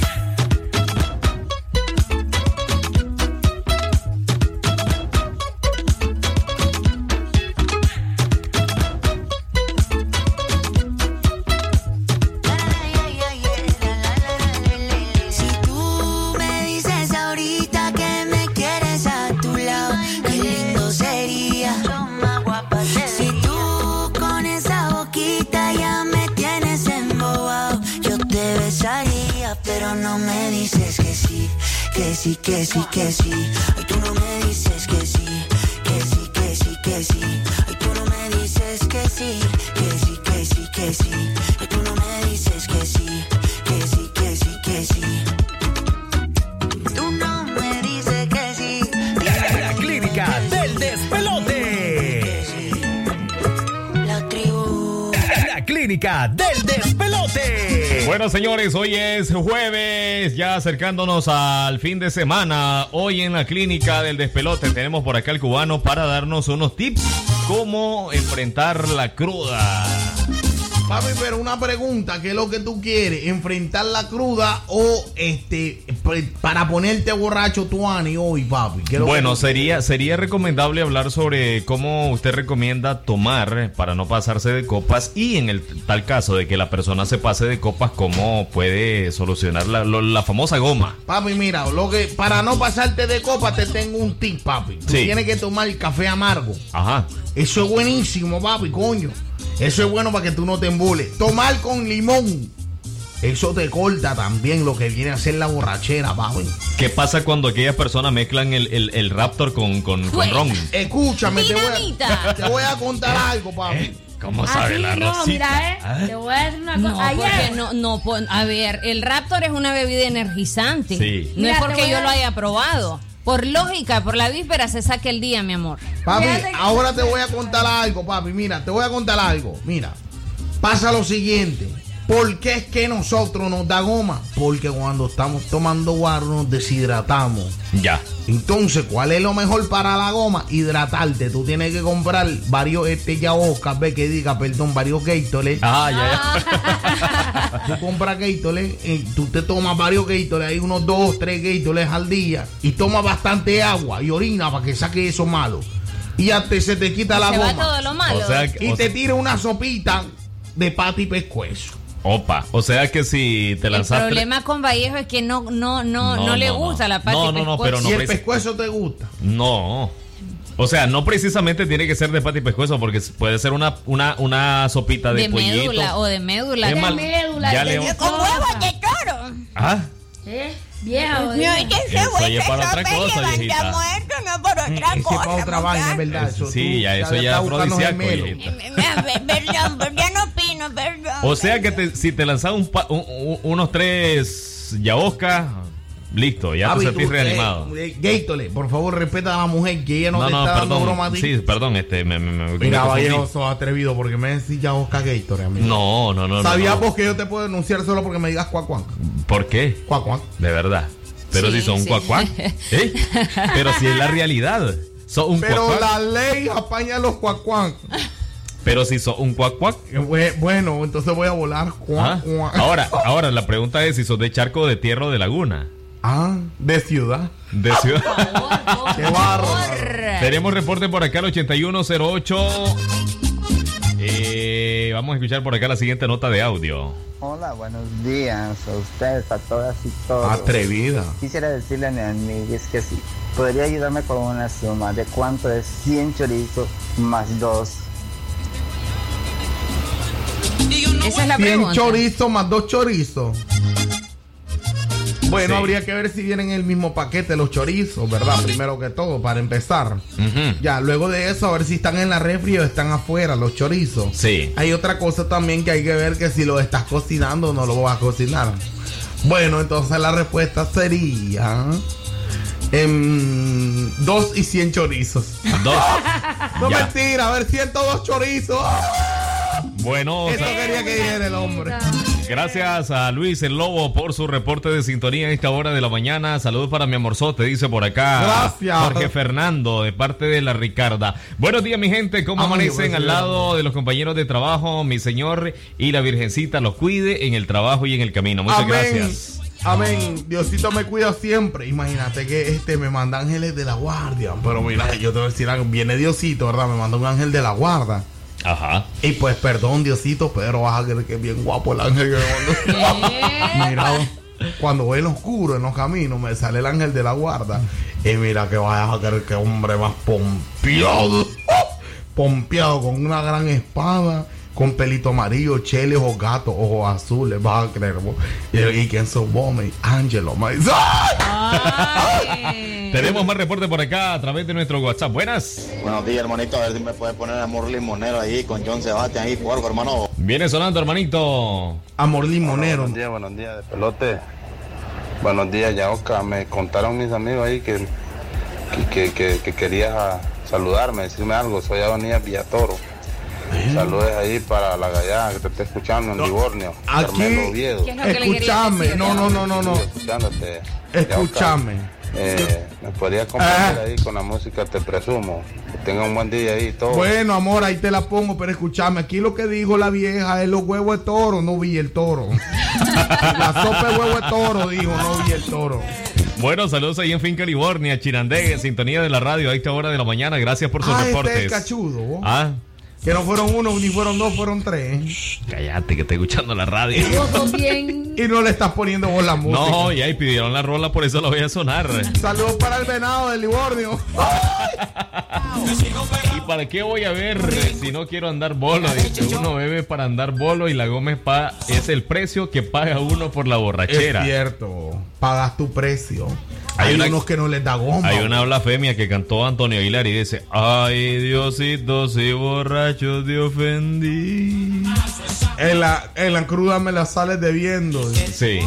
Sí, que sí, que sí. Bueno, señores, hoy es jueves, ya acercándonos al fin de semana. Hoy en la clínica del despelote tenemos por acá al cubano para darnos unos tips cómo enfrentar la cruda. Papi, pero una pregunta, ¿qué es lo que tú quieres? ¿Enfrentar la cruda o este para ponerte borracho tu ani hoy, papi? ¿Qué es lo que Bueno, tú sería, sería recomendable hablar sobre cómo usted recomienda tomar para no pasarse de copas y en el tal caso de que la persona se pase de copas, cómo puede solucionar la, lo- la famosa goma. Papi, mira, lo que para no pasarte de copa te tengo un tip, papi. Tú Sí. tienes que tomar café amargo. Ajá. Eso es buenísimo, papi, coño. Eso es bueno para que tú no te embules. Tomar con limón. Eso te corta también lo que viene a ser la borrachera, papi. ¿Qué pasa cuando aquellas personas mezclan el, el- el Raptor con, con, con ron? Escúchame, te voy, a, te voy a contar algo, papi. ¿Cómo Así sabe la no, rosita? mira, eh. ¿Ah? Te voy a decir una No, cosa. Ayer. no, no, pon- a ver, el Raptor es una bebida energizante. Sí. No Mira, es porque yo a- lo haya probado. Por lógica, por la víspera se saque el día, mi amor. Papi, Fíjate que- ahora te voy a contar algo, papi. Mira, te voy a contar algo. Mira, pasa lo siguiente. ¿Por qué es que nosotros nos da goma? Porque cuando estamos tomando guaro nos deshidratamos. Ya. Entonces, ¿cuál es lo mejor para la goma? Hidratarte. Tú tienes que comprar varios, este ya Oscar, ve que diga, perdón, varios Gatorade. Ah, ya, ya. Tú compras Gatorade, y tú te tomas varios Gatorade, hay unos dos, tres Gatorade al día, y tomas bastante agua y orina para que saque eso malo. Y ya te, se te quita la Se va goma. todo lo malo. O sea que- Y o te sea- tira una sopita de pata y pescuezo. Opa. O sea que si te El lanzaste. problema con Vallejo es que no, no, no, no, No, le no, no. gusta la pata No, y no, no, pero no si el pescuezo te gusta. No. O sea, no precisamente tiene que ser de pata y pescuezo, porque puede ser una, una, una sopita de, de pollito. médula o de médula. De mal- médula, ya de le- Con huevos de toro. Ah, ¿Eh? Jodida. es que ese Eso güey ya es se para otra cosa, levanta viejita. muerto, no por otra es cosa. para otra vaina, muchacho. ¿verdad? Eso Eso sí, tú ya eso ya estás es buscando afrodisíaco, gemelo. viejita. Mira, pe- Perdón, pero ya no opino, perdón. O sea que te- si te lanzas un pa- un- un- unos tres yaosca, listo, ya te tú, sentís eh, reanimado. eh, Gatorade, por favor, respeta a la mujer que ella no, No, te no, está dando broma a perdón. ti. Sí, perdón, este, me, me, me- Mira. Vallejo, sos atrevido porque me decís ya Oscar Gatorade, amigo. No, no, no. no, ¿Sabías no. vos que yo te puedo denunciar solo porque me digas cuac cuac? ¿Por qué? Cuac cuac. De verdad. Pero Sí, si son un sí. cuacuac. ¿eh? Pero si es la realidad. Son un Pero cuacuac. la ley apaña a los cuac cuac. Pero si son un cuacuac. Eh, bue- Bueno, entonces voy a volar. Cuac, ¿ah? cuac. Ahora, ahora la pregunta es si sos de charco de tierra o de laguna. Ah, de ciudad. De ciudad. Qué barro. Tenemos reporte por acá al 8108. Eh, vamos a escuchar por acá la siguiente nota de audio. Hola, buenos días a ustedes, a todas y todos. Atrevida. Quisiera decirle a mi amiga es que sí, podría ayudarme con una suma de cuánto es 100 chorizos más 2. Esa es la 100 pregunta. chorizos más dos chorizos. Bueno, Sí. habría que ver si vienen en el mismo paquete los chorizos, ¿verdad? Primero que todo, para empezar. Ya, luego de eso, a ver si están en la refri o están afuera los chorizos. Sí. Hay otra cosa también que hay que ver que si lo estás cocinando o no lo vas a cocinar. Bueno, entonces la respuesta sería em, dos y 100 chorizos. Dos. No Ya. mentira, a ver, 102 chorizos. Bueno, Eso sa- quería que dijera el hombre. gracias a Luis el Lobo por su reporte de sintonía a esta hora de la mañana. Saludos para mi amorzote, dice por acá. Gracias. Jorge Fernando, de parte de la Ricarda. Buenos días, mi gente. ¿Cómo Ay, amanecen al lado de los compañeros de trabajo? Mi señor y la Virgencita los cuide en el trabajo y en el camino. Muchas Amén. gracias. Amén. Diosito me cuida siempre. Imagínate que este me manda ángeles de la guardia. Pero mira, yo te voy a decir algo. Viene Diosito, ¿verdad? Me manda un ángel de la guarda. Ajá. Y pues perdón, Diosito, pero vas a creer que es bien guapo el ángel que me mandó. mira, cuando voy en oscuro, en los caminos, me sale el ángel de la guarda. Y mira que vas a creer que hombre más pompeado. Pompeado con una gran espada. Con pelito amarillo, chele, ojos gatos, ojos azules, vas a creer. Y, y quién sos vos, mi Ángelo, mi- Tenemos más reporte por acá a través de nuestro WhatsApp. Buenas. Buenos días, hermanito. A ver si me puedes poner amor limonero ahí con John Sebastián ahí, por favor, hermano. Viene sonando, hermanito. Amor limonero. Buenos días, buenos días de pelote. Buenos días, Yaoca. Me contaron mis amigos ahí que, que, que, que, que querías saludarme, decirme algo. Soy Adonías Villatoro. Saludos ahí para la gallada que te está escuchando en. Aquí, Carmelo Oviedo. ¿Qué es lo que le quería escúchame, decir? no, no, no, no, no. Escuchándote. Escúchame. Eh, ¿Me podrías compartir ahí con la música Te Presumo? Que tenga un buen día ahí y todo. Bueno, amor, ahí te la pongo, pero escúchame, aquí lo que dijo la vieja es los huevos de toro, no vi el toro. la sopa de huevo de toro, dijo, no vi el toro. Bueno, saludos ahí en Finca Livornia, Chirandé, en sintonía de la radio a esta hora de la mañana. Gracias por sus Ah, este es reportes. cachudo. Ah, Que no fueron uno, ni fueron dos, fueron tres. cállate que estoy escuchando la radio. Y no le estás poniendo vos la música. No, y ahí pidieron la rola, por eso la voy a sonar. Saludos para el venado de Livornio. ¿Y para qué voy a ver si no quiero andar bolo? Dice, uno bebe para andar bolo y la goma es, pa- es el precio que paga uno por la Es borrachera. cierto. Pagas tu precio. Hay, una- unos que no les da goma. Hay una blasfemia que cantó Antonio Aguilar y dice, ay Diosito, si borracho te ofendí. En la, en la cruda me la sales debiendo. Sí.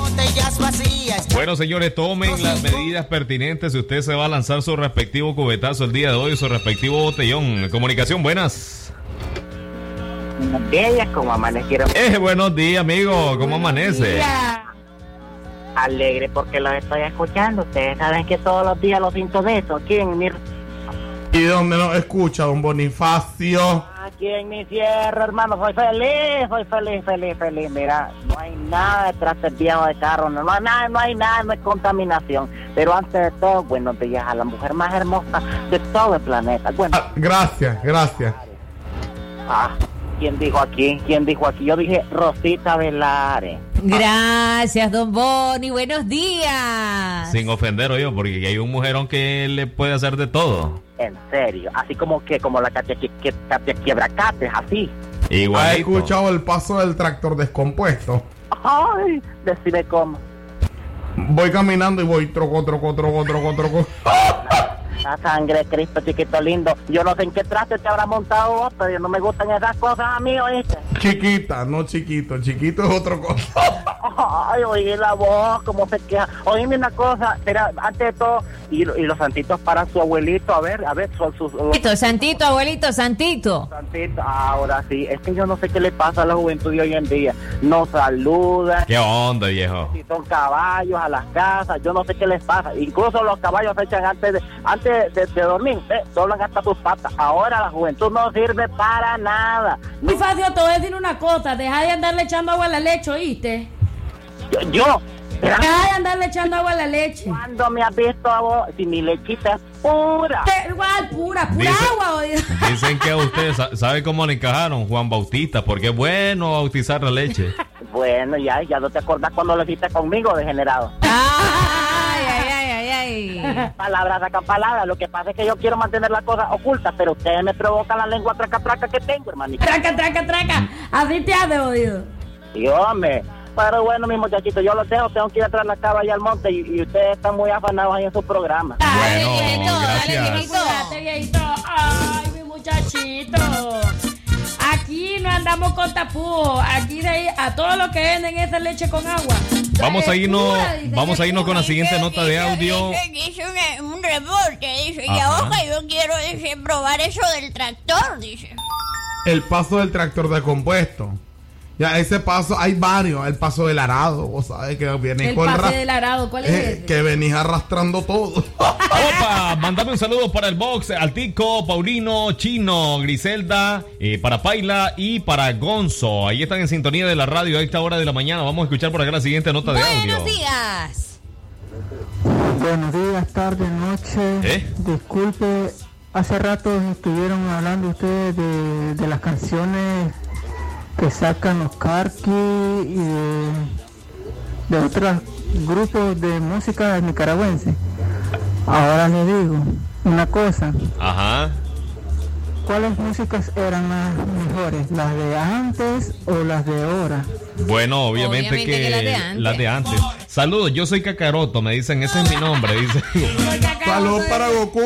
Bueno, señores, tomen las medidas pertinentes si usted se va a lanzar su respectivo cubetazo el día de hoy, su respectivo botellón. Comunicación, buenas. Buenos días, como amanecieron. Eh, buenos días, amigo. ¿Cómo amanece? Alegre porque los estoy escuchando. Ustedes saben que todos los días los siento de eso. Aquí en mi, ¿Y dónde nos escucha, don Bonifacio? aquí en mi tierra, hermano. Soy feliz, soy feliz, feliz, feliz. Mira, no hay nada detrás del viejo de carro. No, no hay nada, no hay nada, no hay contaminación. Pero antes de todo, buenos días a la mujer más hermosa de todo el planeta. Bueno, Gracias, gracias. ah, ¿quién dijo aquí? ¿Quién dijo aquí? Yo dije Rosita Velares. Gracias, don Boni. Buenos días. Sin ofender, oye, porque hay un mujerón que le puede hacer de todo. En serio, así como que como la Katia, que, que, Katia Quiebracates, así. ¿Has Igualito. escuchado el paso del tractor descompuesto? Ay, decime cómo. Voy caminando y voy troco, troco, troco, troco, troco. La sangre Cristo, chiquito lindo. Yo no sé en qué traste te habrá montado vos, pero no me gustan esas cosas a mí, ¿oíste? Chiquita, no chiquito. Chiquito es otro cosa. Ay, oí la voz, cómo se queja. Oíme una cosa, espera, antes de todo, y, y los santitos para su abuelito, a ver, a ver, son sus... los Santito, Santito, abuelito, Santito. santitos. Ahora sí, es que yo no sé qué le pasa a la juventud de hoy en día. No saludan. ¿Qué onda, viejo? si son caballos a las casas, yo no sé qué les pasa. Incluso los caballos se echan antes de antes de, de dormir, eh, doblan hasta sus patas. Ahora la juventud no sirve para nada. Muy fácil, te voy a decir una cosa. Deja de andarle echando agua a la leche, ¿oíste? Yo, yo Deja de andarle echando agua a la leche. ¿cuándo me has visto a vos? Si mi lechita es pura. Igual, pura, pura Dice- agua, oído. Dicen que a ustedes, sa- ¿sabe cómo le encajaron? Juan Bautista, porque es bueno bautizar la leche. Bueno, ya, ya no te acordás cuando lo hiciste conmigo, degenerado. Ay, ay. Palabras sacan palabras. Lo que pasa es que yo quiero mantener las cosas ocultas, pero ustedes me provocan la lengua traca traca que tengo, hermanito. Traca, traca, traca. Así te hace, oído. Y hombre, pero bueno, mis muchachitos, yo los dejo, tengo que ir atrás de la cava allá al monte y, y ustedes están muy afanados ahí en su programa. Bueno, Dale, gracias. viejito. Cuídate, viejito. Ay, mi muchachito. Aquí no andamos con tapujos. Aquí de ahí a todos los que venden esa leche con agua. Vamos a irnos, vamos a irnos con la siguiente nota de audio. Dice, dice un, un reporte, dice, y ahora yo quiero dice, probar eso del tractor, dice. El paso del tractor descompuesto. Ya, ese paso, hay varios. El paso del arado, vos sabes que viene El con pase del arado, ¿cuál es eh, ese? que venís arrastrando todo. Opa, mandame un saludo para el box, Altico, Paulino, Chino, Griselda, eh, para Paila y para Gonzo. Ahí están en sintonía de la radio a esta hora de la mañana. Vamos a escuchar por acá la siguiente nota de audio. Buenos días. Buenos días, tardes, noches. ¿Eh? Disculpe, hace rato estuvieron hablando ustedes de, de las canciones que sacan los Karki y de, de otros grupos de música nicaragüense. Ahora le digo una cosa, Ajá. ¿cuáles músicas eran las mejores? ¿Las de antes o las de ahora? Bueno, obviamente, Obviamente que, que las de antes. las de antes. Saludos, yo soy Cacaroto, me dicen, ese es mi nombre, dice. Salud para Goku.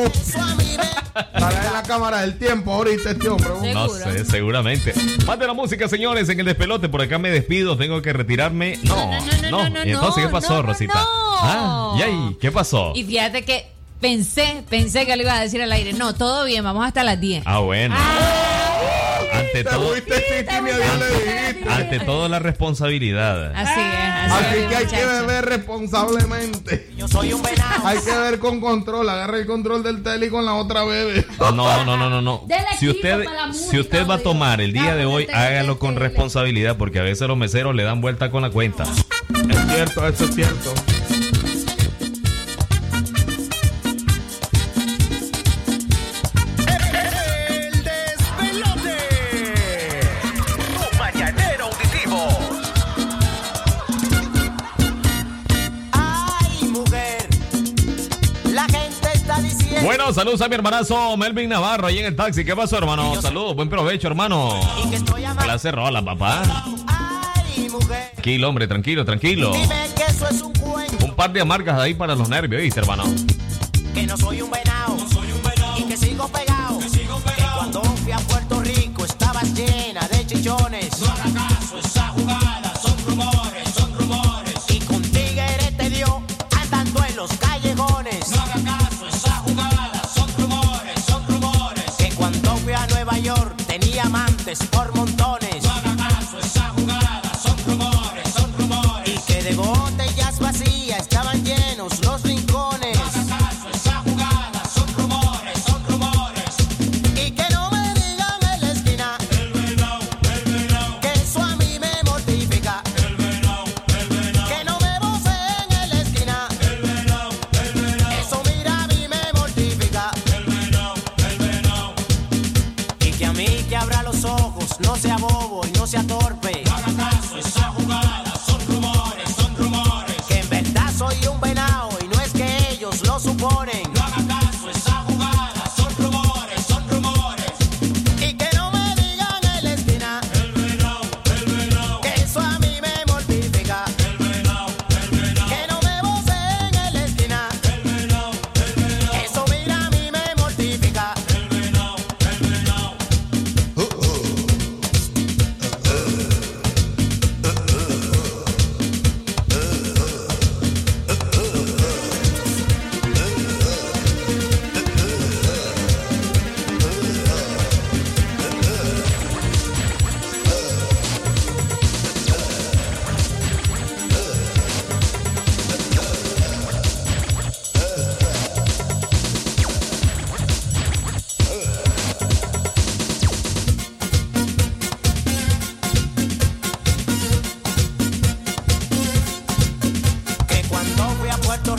Para en la cámara del tiempo ahorita este hombre. No sé, seguramente. Más de la música, señores, en el despelote. Por acá me despido, tengo que retirarme. No, no. ¿Y entonces qué pasó, no, no, Rosita? no. Ah, ¿y ahí? ¿Qué pasó? Y fíjate que pensé, pensé que le iba a decir al aire. No, todo bien, vamos hasta las 10. Ah, bueno. Ante Te todo, ante la responsabilidad. Así es, así, Así es, que hay que beber responsablemente. Yo soy un venado. Hay que ver con control. Agarra el control del tele y con la otra bebe. No, no, no, no, no. Si usted, si usted va a tomar el día de hoy, hágalo con responsabilidad porque a veces los meseros le dan vuelta con la cuenta. Es cierto, eso es cierto. Saludos a mi hermanazo Melvin Navarro ahí en el taxi. ¿Qué pasó, hermano? Saludos, buen provecho, hermano. Clase rola, papá. Tranquilo, hombre, tranquilo, tranquilo. Un par de amargas ahí para los nervios, ¿viste, hermano? Que no soy un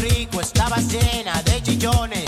rico, estabas llena de chillones.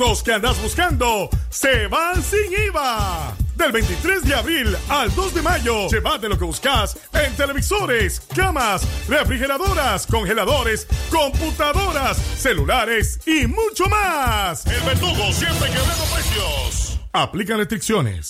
productos que andas buscando se van sin IVA. Del 23 de abril al 2 de mayo, llévate lo que buscas en televisores, camas, refrigeradoras, congeladores, computadoras, celulares y mucho más. El verdugo siempre quebrando precios. Aplican restricciones.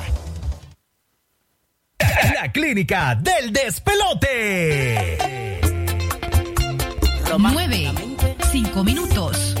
Clínica del despelote. 9, 5 minutos.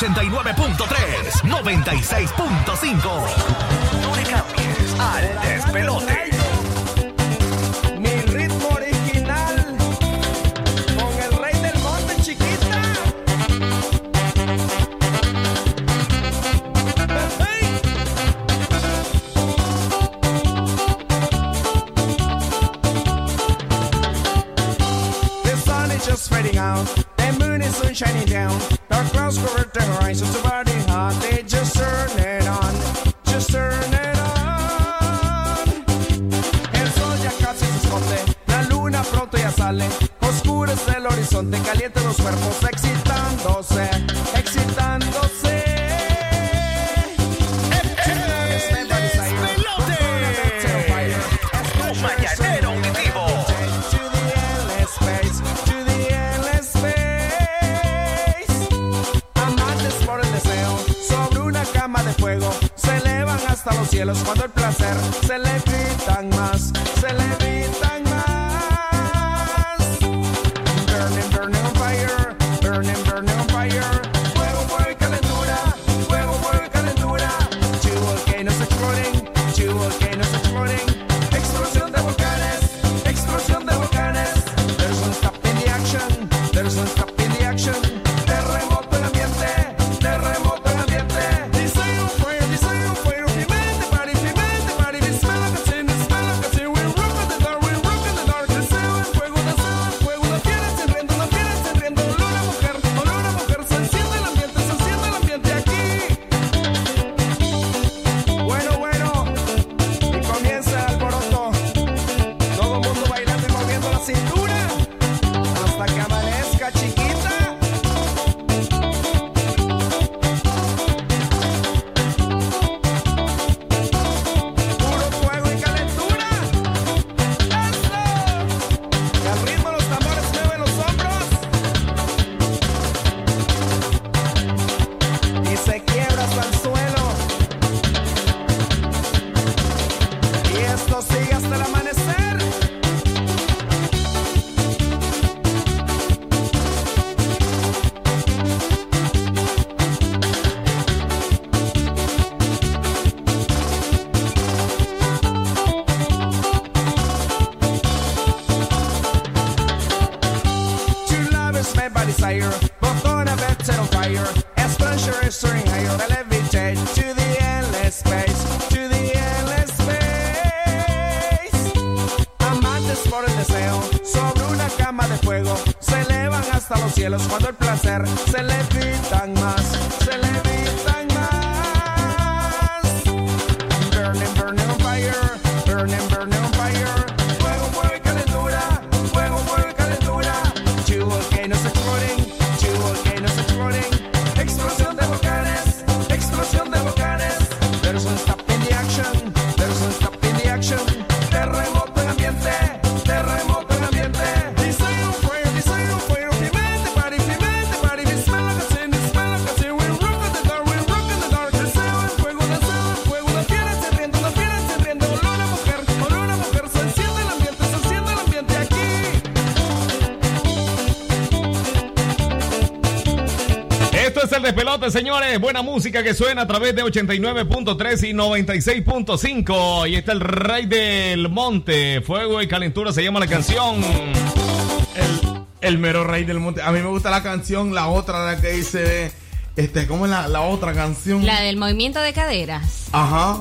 89.3, 96.5. No le cambies al despelote. Gritan más, se el señores. Buena música que suena a través de 89.3 y 96.5. Y está el rey del monte. Fuego y calentura se llama la canción. El mero rey del monte. A mí me gusta la canción, la otra, la que dice. Este, ¿cómo es la, la otra canción? La del movimiento de caderas. Ajá.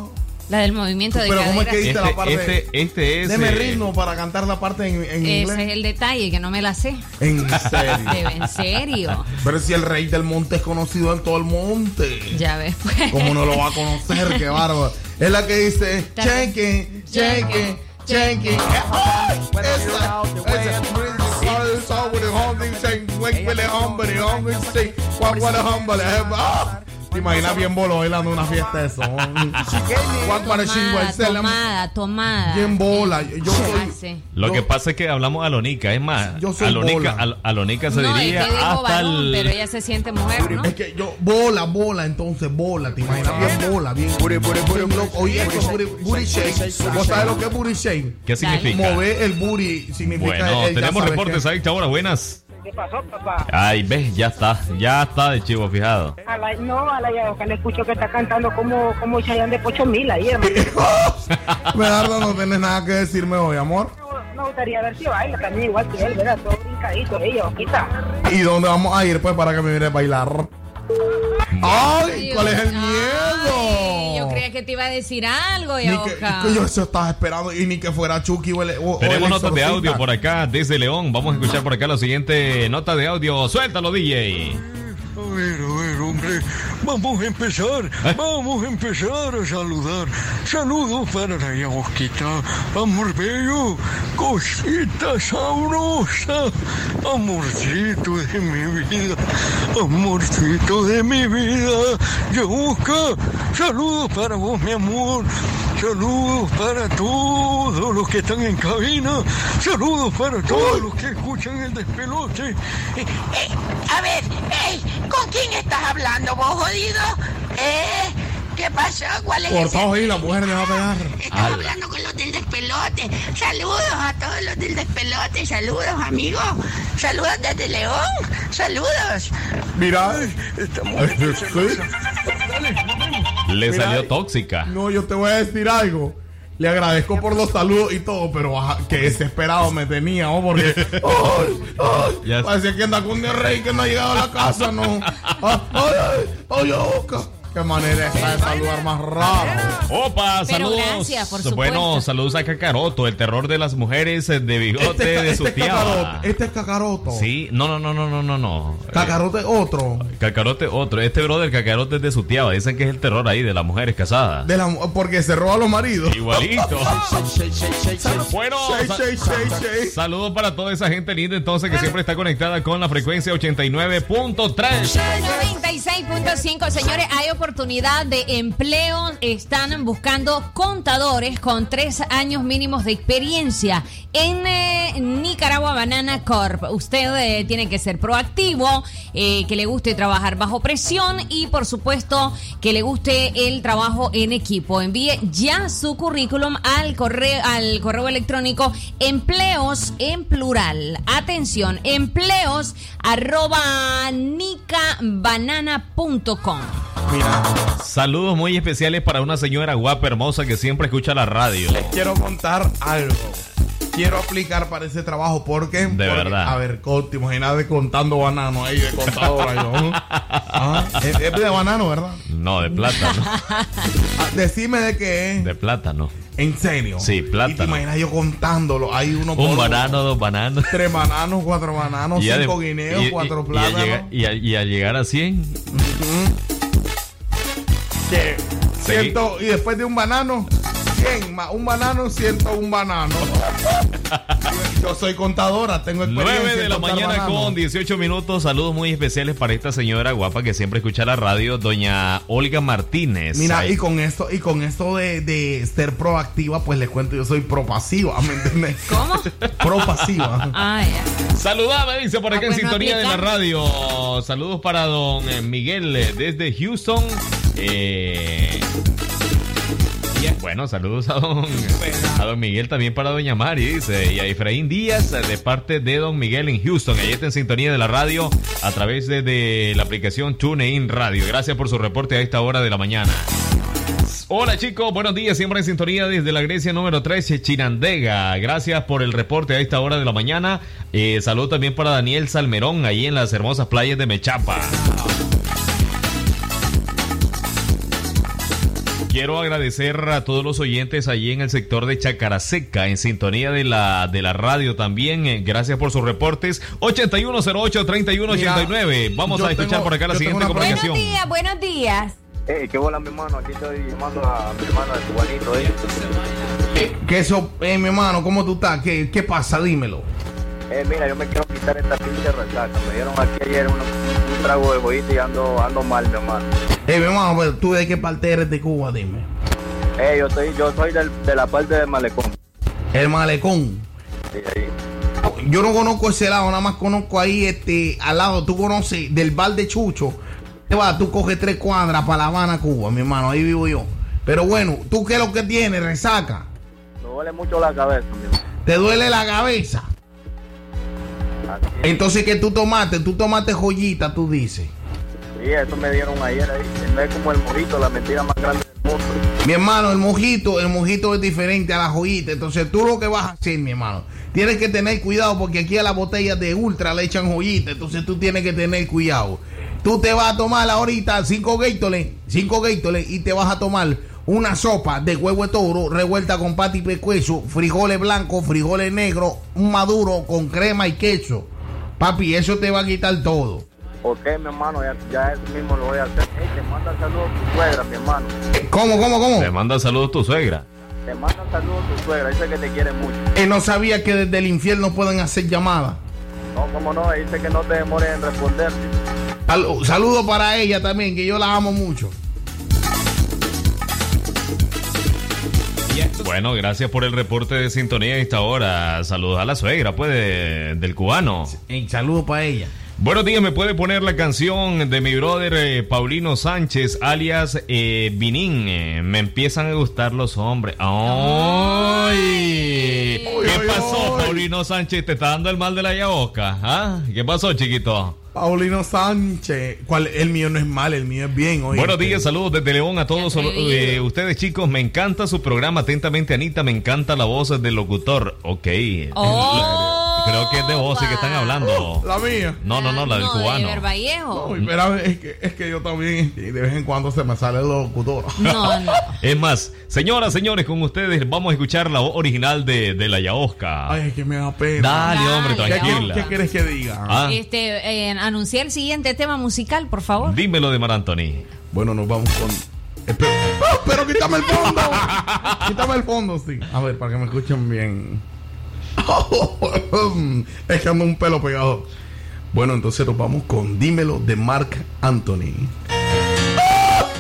La del movimiento de Pero ¿cómo es que dice la parte? este, este es. Deme eh, ritmo para cantar la parte en, en Ese inglés. es el detalle, que no me la sé. En serio. Debe, en serio. Pero si el rey del monte es conocido en todo el monte. Ya ves, pues. ¿Cómo no lo va a conocer? Qué bárbaro. Es la que dice, cheque, cheque, cheque. ¡Ay! Esa, esa. Hombre, hombre, hombre, hombre, ah. ¿Te imaginas bien bolo bailando una fiesta de eso? What, what a Tomada, tomada, tomada. Bien bola. Yo soy, Ah, sí. Lo que pasa es que hablamos alonica, es más, Yo soy alonica, al- alonica se No, es diría que hasta varón, el... pero ella se siente mujer, ¿no? Es que yo, bola, bola, entonces bola, te imaginas bien bola, bien. loco. Oye, eso, booty, booty shake. ¿Vos sabés lo que es booty shake? ¿Qué significa? Mover el booty significa. Bueno, tenemos reportes ahí, ahora buenas. ¿Qué pasó, papá? Ay, ves, ya está, ya está de chivo fijado. A la, no, a la Yaoca le escucho que está cantando como, como Chayanne de Pocho Mil ahí, hermano. Medardo, no tienes nada que decirme hoy, amor. Me gustaría ver si baila también igual que él, ¿verdad? Todo brincadito, ella, Oquita. ¿Y dónde vamos a ir, pues, para que me mire a bailar? ¡Ay! ¿Cuál es el miedo? Yo creía que te iba a decir algo, Ni que, que yo eso estaba esperando y ni que fuera Chucky o el, o- el Tenemos notas de audio por acá desde León. Vamos a escuchar por acá la siguiente nota de audio. Suéltalo, DJ. A ver, a ver, hombre, vamos a empezar, vamos a empezar a saludar. Saludos para la Yagosquita, amor bello, cosita sabrosa, amorcito de mi vida, amorcito de mi vida. Yagosca, saludos para vos, mi amor. Saludos para todos los que están en cabina. Saludos para todos los que escuchan el despelote. A ver, ey, ¿con quién estás hablando vos, jodido? ¿Eh? ¿Qué pasó? ¿Cuál es ese? Cortado ahí, la mujer le va a pegar. Estás hablando con los del despelote. Saludos a todos los del despelote. Saludos, amigos. Saludos desde León. Saludos. Mira, estamos Le Mira, salió tóxica. No, yo te voy a decir algo. Le agradezco por los saludos y todo, pero ajá, que desesperado me tenía, ¿oh? Porque. ¡Ay! ¡Ay! Ya- Parece que anda con el rey que no ha llegado a la casa, ¿no? ¡Ay! ¡Ay! ¡Ay! boca! ¡Qué manera esa de saludar más rara! Opa, Pero saludos. gracias, por bueno, saludos a Cacaroto, el terror de las mujeres eh, de bigote Este, de este su es tía. Este es cacaroto. Sí, no, no, no, no, no, no, no. Cacarote otro. Cacarote otro. Este brother Cacarote es de su tía. Dicen que es el terror ahí de las mujeres casadas. De la, porque se roba a los maridos. Igualito. Bueno, saludos para toda esa gente linda entonces que siempre está conectada con la frecuencia 89.3. 96.5, señores, hay oportunidad de empleo. Están buscando contadores con tres años mínimos de experiencia en eh, Nicaragua Banana Corp. Usted eh, tiene que ser proactivo, eh, que le guste trabajar bajo presión y, por supuesto, que le guste el trabajo en equipo. Envíe ya su currículum al correo, al correo electrónico empleos en plural. Atención, empleos arroba nicabanana.com. Saludos muy especiales para una señora guapa, hermosa que siempre escucha la radio. Quiero contar algo. Quiero aplicar para ese trabajo porque. De porque, verdad. A ver, te imaginas de contando bananos ahí, de contadora. yo, ¿no? Ah, es, es de banano, ¿verdad? No, de plátano. Ah, decime de qué es. De plátano. ¿En serio? Sí, Y te plátano. imaginas yo contándolo. Hay uno Un banano, dos bananos. Tres bananos, cuatro bananos, cinco de- guineos, y- cuatro y- plátanos. Y a, y a llegar a 100. ¿Qué? Sí. Ciento- y después de un banano, 100 más un banano, ciento un banano. Yo soy contadora, tengo experiencia. 9 de en la mañana con 18 minutos. Saludos muy especiales para esta señora guapa que siempre escucha la radio, doña Olga Martínez. Mira, Ay, y con esto, y con esto de, de ser proactiva, pues les cuento, yo soy propasiva, ¿me entiendes? ¿Cómo? Propasiva. Ah. Saludame, dice por acá Ah, en pues sintonía de la radio. Saludos para don eh, Miguel eh, desde Houston. Eh, bueno, saludos a don, a don Miguel también para doña Mari, dice. Y a Efraín Díaz de parte de don Miguel en Houston. Ahí está en sintonía de la radio a través de, la aplicación TuneIn Radio. Gracias por su reporte a esta hora de la mañana. Hola chicos, buenos días, siempre en sintonía desde la Grecia número 13, Chinandega. Gracias por el reporte a esta hora de la mañana. Eh, también para Daniel Salmerón, ahí en las hermosas playas de Mechapa. Quiero agradecer a todos los oyentes allí en el sector de Chacaraseca, en sintonía de la, de la radio también. Eh, gracias por sus reportes. 8108-3189. Vamos a escuchar tengo- por acá la siguiente una Buenos comunicación. días, buenos días. Eh, qué bola, mi hermano. Aquí estoy llamando a mi hermano de cubanito. Eh. Que eso, eh, mi hermano, ¿cómo tú estás? ¿Qué, qué pasa? Dímelo. Eh, mira, yo me quiero quitar esta pinche resaca. Me dieron aquí ayer un, un trago de bojita y ando, ando mal, mi hermano. Eh, mi hermano, pero tú de qué parte eres de Cuba, dime. Eh, yo soy, yo soy del, de la parte del malecón. El malecón. Sí, ahí. Yo no conozco ese lado, nada más conozco ahí este al lado. Tú conoces del bar de Chucho. Te vas, tú coges tres cuadras para La Habana, Cuba, mi hermano. Ahí vivo yo. Pero bueno, ¿tú qué es lo que tienes? Resaca. Me duele mucho la cabeza, mi hermano. ¿Te duele la cabeza? Entonces, que tú tomaste? Tú tomaste joyita, tú dices. Sí, me dieron ayer ahí. Es como el mojito, la mentira más grande del mundo. Mi hermano, el mojito, el mojito es diferente a la joyita. Entonces, tú lo que vas a hacer, mi hermano, tienes que tener cuidado porque aquí a las botellas de ultra le echan joyita. Entonces, tú tienes que tener cuidado. Tú te vas a tomar ahorita cinco Gatorade, cinco Gatorade y te vas a tomar una sopa de huevo de toro revuelta con pata y pescuezo, frijoles blancos, frijoles negros, un maduro con crema y queso. Papi, eso te va a quitar todo. Ok, mi hermano, ya, ya eso mismo lo voy a hacer. Hey, te manda saludos tu suegra, mi hermano. ¿Cómo, cómo, cómo? Te manda saludos tu suegra. Te manda saludos tu suegra, dice que te quiere mucho. Él no sabía que desde el infierno pueden hacer llamadas. No, cómo no, dice que no te demores en responder. Sal- Saludo para ella también, que yo la amo mucho. Bueno, gracias por el reporte de sintonía a esta hora. Saludos a la suegra, pues, de- del cubano. Saludos para ella. Buenos días, ¿me puede poner la canción de mi brother eh, Paulino Sánchez, alias eh, Vinín? Eh, me empiezan a gustar los hombres. ¡Ay! ¿Qué pasó, Paulino Sánchez? ¿Te está dando el mal de la yaosca? ¿Ah? ¿Qué pasó, chiquito? Paulino Sánchez. ¿Cuál? El mío no es mal, el mío es bien. oye. Buenos días, saludos desde León a todos eh, ustedes chicos. Me encanta su programa. Atentamente, Anita, me encanta la voz del locutor. Ok. Creo que es de vos y que están hablando. La mía. No, no, no, la del No, de cubano. Vervallejo. Uy, mira, es que, es que yo también, y de vez en cuando se me sale el locutor. No, no. Es más, señoras, señores, con ustedes vamos a escuchar la voz original de, de la yaosca. Ay, es que me da pena. Dale, hombre, tranquila. ¿Qué quieres que diga? Ah, Este, eh, anunciar el siguiente tema musical, por favor. dímelo de Mar Anthony. Bueno, nos vamos con. Espera, ¡Ah, pero quítame el fondo. quítame el fondo, sí. A ver, para que me escuchen bien. Es que ando un pelo pegado. Bueno, entonces nos vamos con Dímelo de Mark Anthony.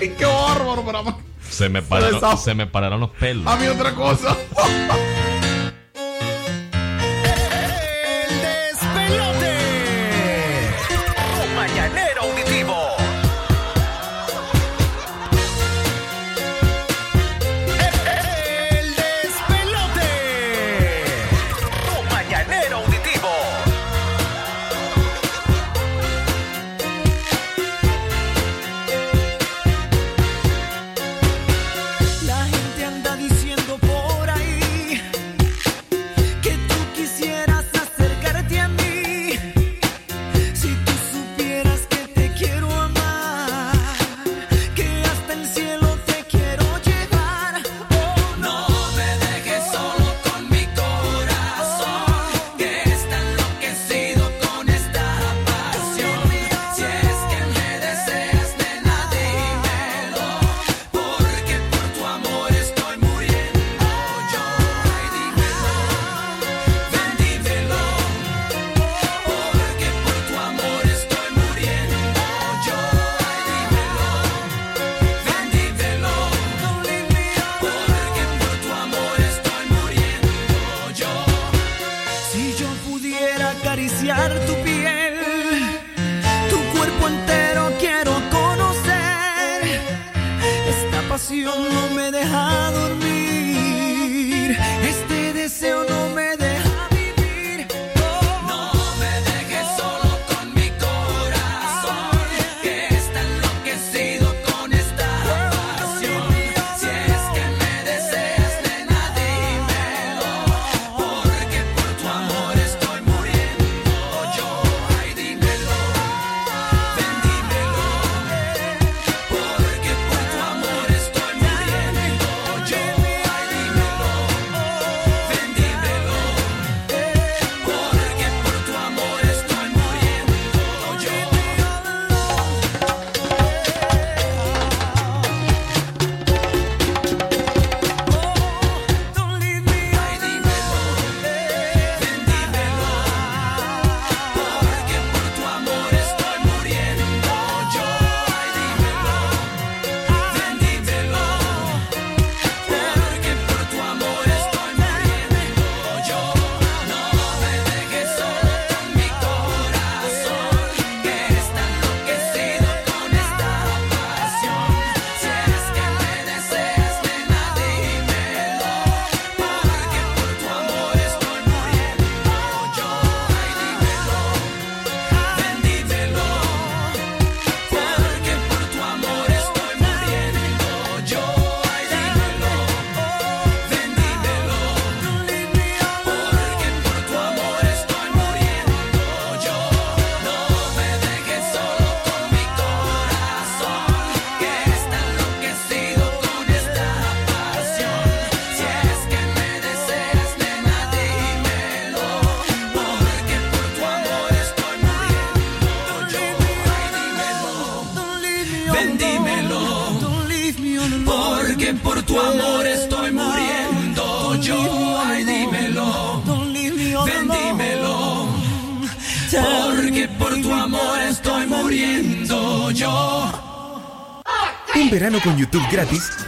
¡Ay, ¡Qué bárbaro! Se me pararon, se me pararon los pelos. a mí otra cosa.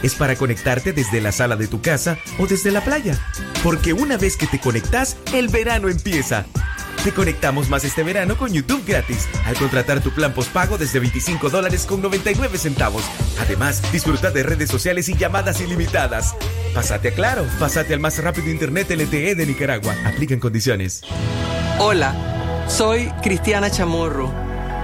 es para conectarte desde la sala de tu casa o desde la playa. Porque una vez que te conectas, el verano empieza. Te conectamos más este verano con YouTube gratis al contratar tu plan postpago desde 25 dólares con 99 centavos. Además, disfruta de redes sociales y llamadas ilimitadas. Pásate a Claro, pásate al más rápido internet LTE de Nicaragua. Aplican condiciones. Hola, soy Cristiana Chamorro.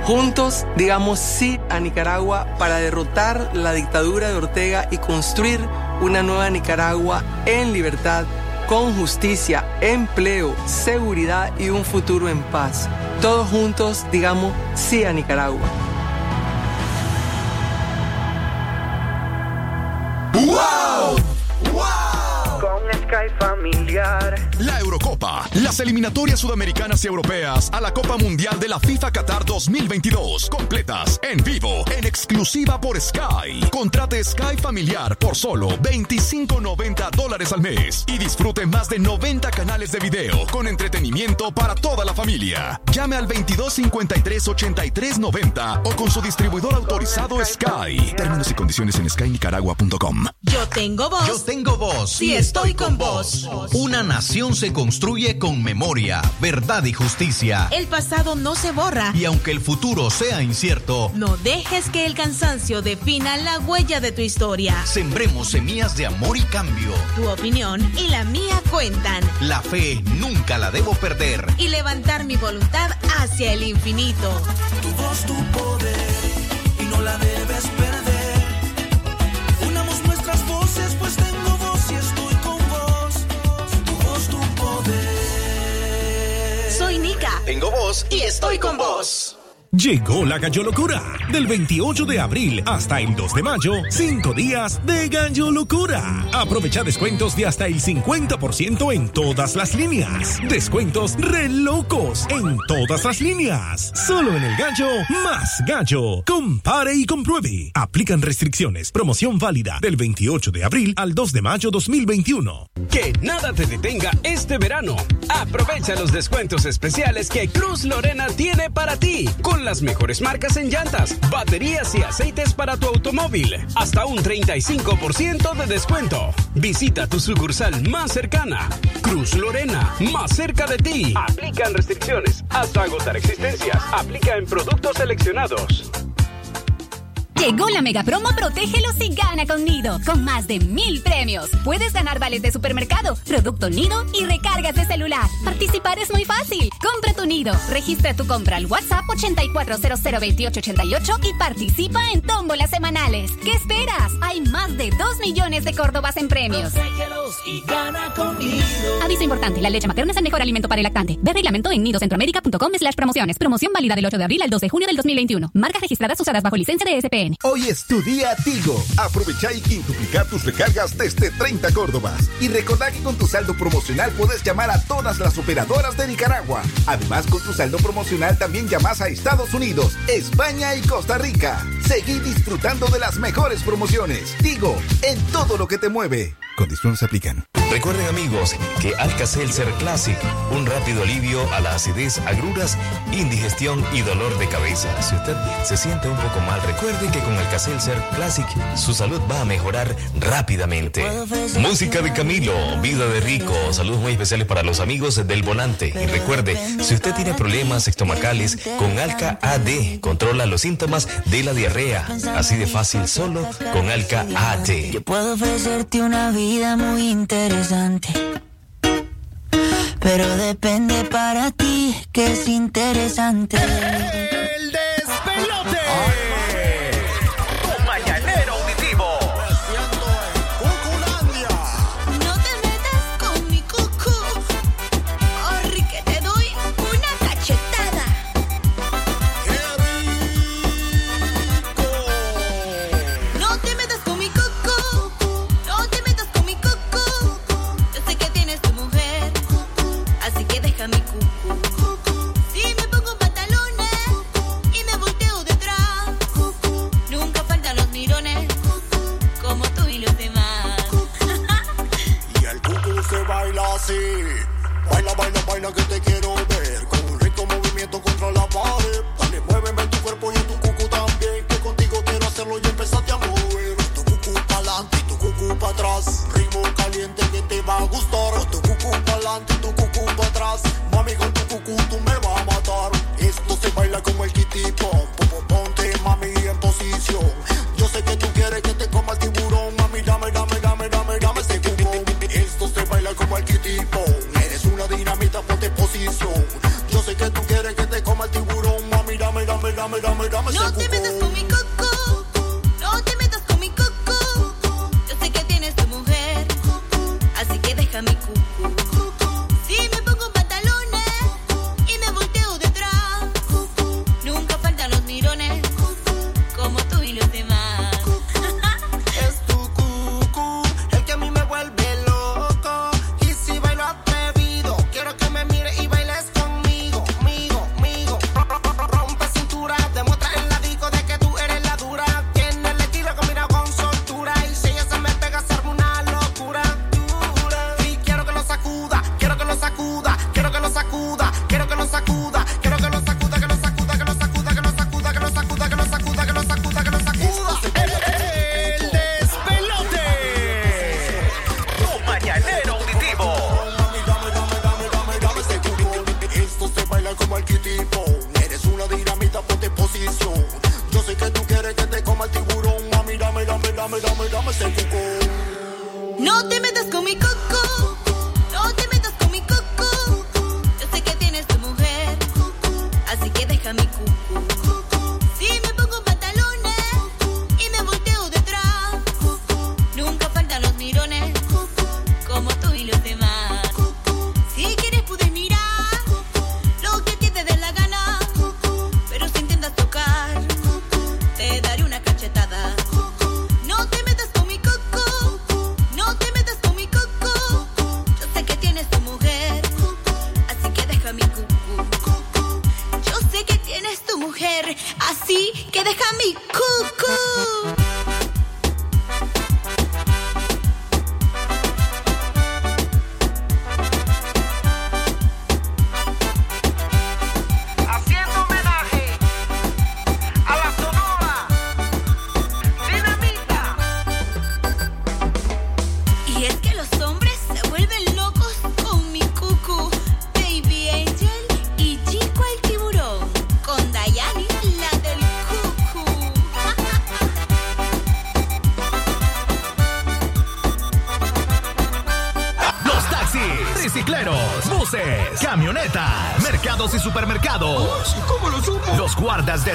Juntos digamos sí a Nicaragua para derrotar la dictadura de Ortega y construir una nueva Nicaragua en libertad, con justicia, empleo, seguridad y un futuro en paz. Todos juntos digamos sí a Nicaragua. ¡Wow! Con Sky Familiar. La Eurocopa, las eliminatorias sudamericanas y europeas a la Copa Mundial de la FIFA Qatar 2022, completas en vivo, en exclusiva por Sky. Contrate Sky Familiar por solo 25.90 dólares al mes y disfrute más de 90 canales de video con entretenimiento para toda la familia. Llame al 2253 8390 o con su distribuidor autorizado Sky. Términos y condiciones en skynicaragua.com. Yo tengo voz. Yo tengo voz. Sí, estoy con vos. Una nación se construye con memoria, verdad y justicia. El pasado no se borra. Y aunque el futuro sea incierto, No dejes que el cansancio defina la huella de tu historia. sembremos semillas de amor y cambio. Tu opinión y la mía cuentan. La fe nunca la debo perder. Y levantar mi voluntad hacia el infinito. Tu voz, tu poder, y no la debes perder. Soy Nika. Tengo voz y estoy con vos. Llegó la Gallo Locura. Del 28 de abril hasta el 2 de mayo, cinco días de Gallo Locura. Aprovecha descuentos de hasta el 50% en todas las líneas. Descuentos re locos en todas las líneas. Solo en el Gallo más Gallo. Compare y compruebe. Aplican restricciones. Promoción válida del 28 de abril al 2 de mayo 2021. Que nada te detenga este verano. Aprovecha los descuentos especiales que Cruz Lorena tiene para ti. Las mejores marcas en llantas, baterías y aceites para tu automóvil. Hasta un 35% de descuento. Visita tu sucursal más cercana. Cruz Lorena, más cerca de ti. Aplican restricciones hasta agotar existencias. Aplica en productos seleccionados. Llegó la mega promo Protégelos y gana con Nido, con más de mil premios. Puedes ganar vales de supermercado, producto Nido y recargas de celular. Participar es muy fácil. Compra tu Nido, registra tu compra al WhatsApp 84002888 y participa en tómbolas semanales. ¿Qué esperas? Hay más de 2 millones de Córdobas en premios. Protégelos y gana conmigo. Aviso importante, la leche materna es el mejor alimento para el lactante. Ve reglamento en nidocentroamérica.com slash promociones. Promoción válida del 8 de abril al 2 de junio del 2021. Marcas registradas usadas bajo licencia de SPN. Hoy es tu día Tigo. Aprovecha y quintuplicar tus recargas desde 30 Córdobas. Y recordá que con tu saldo promocional puedes llamar a todas las operadoras de Nicaragua. Además, con tu saldo promocional también llamas a Estados Unidos, España y Costa Rica. Seguí disfrutando de las mejores promociones. Tigo, en todo lo que te mueve. Condiciones se aplican. Recuerden amigos que Alka-Seltzer Classic, un rápido alivio a la acidez, agruras, indigestión y dolor de cabeza. Si usted se siente un poco mal, recuerde que con Alka-Seltzer Classic su salud va a mejorar rápidamente. Música de Camilo, vida de rico, saludos muy especiales para los amigos del volante. Y recuerde, si usted tiene problemas estomacales, con Alka AD controla los síntomas de la diarrea. Así de fácil solo con Alka AD. Yo puedo ofrecerte una vida muy interesante. Pero depende para ti que es interesante. El despelote. que te quiero quiero que nos sacuda.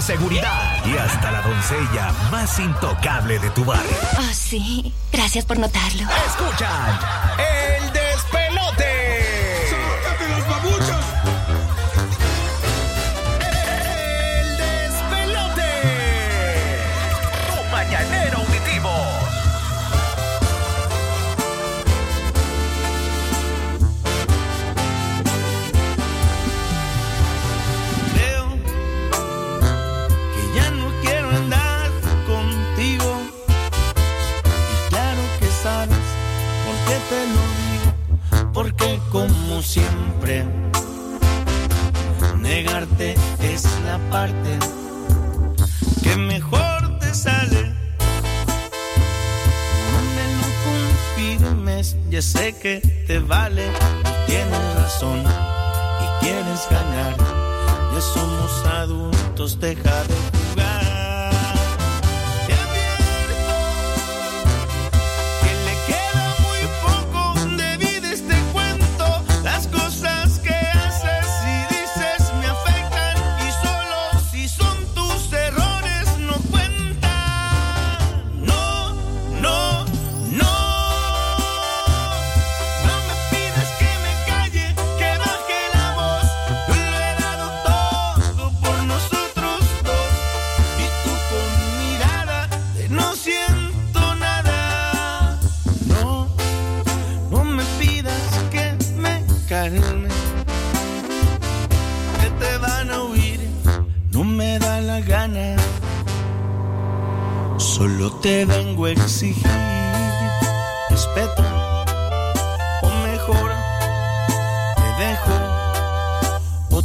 seguridad y hasta la doncella más intocable de tu barrio. Oh, sí. Gracias por notarlo. Escuchan el de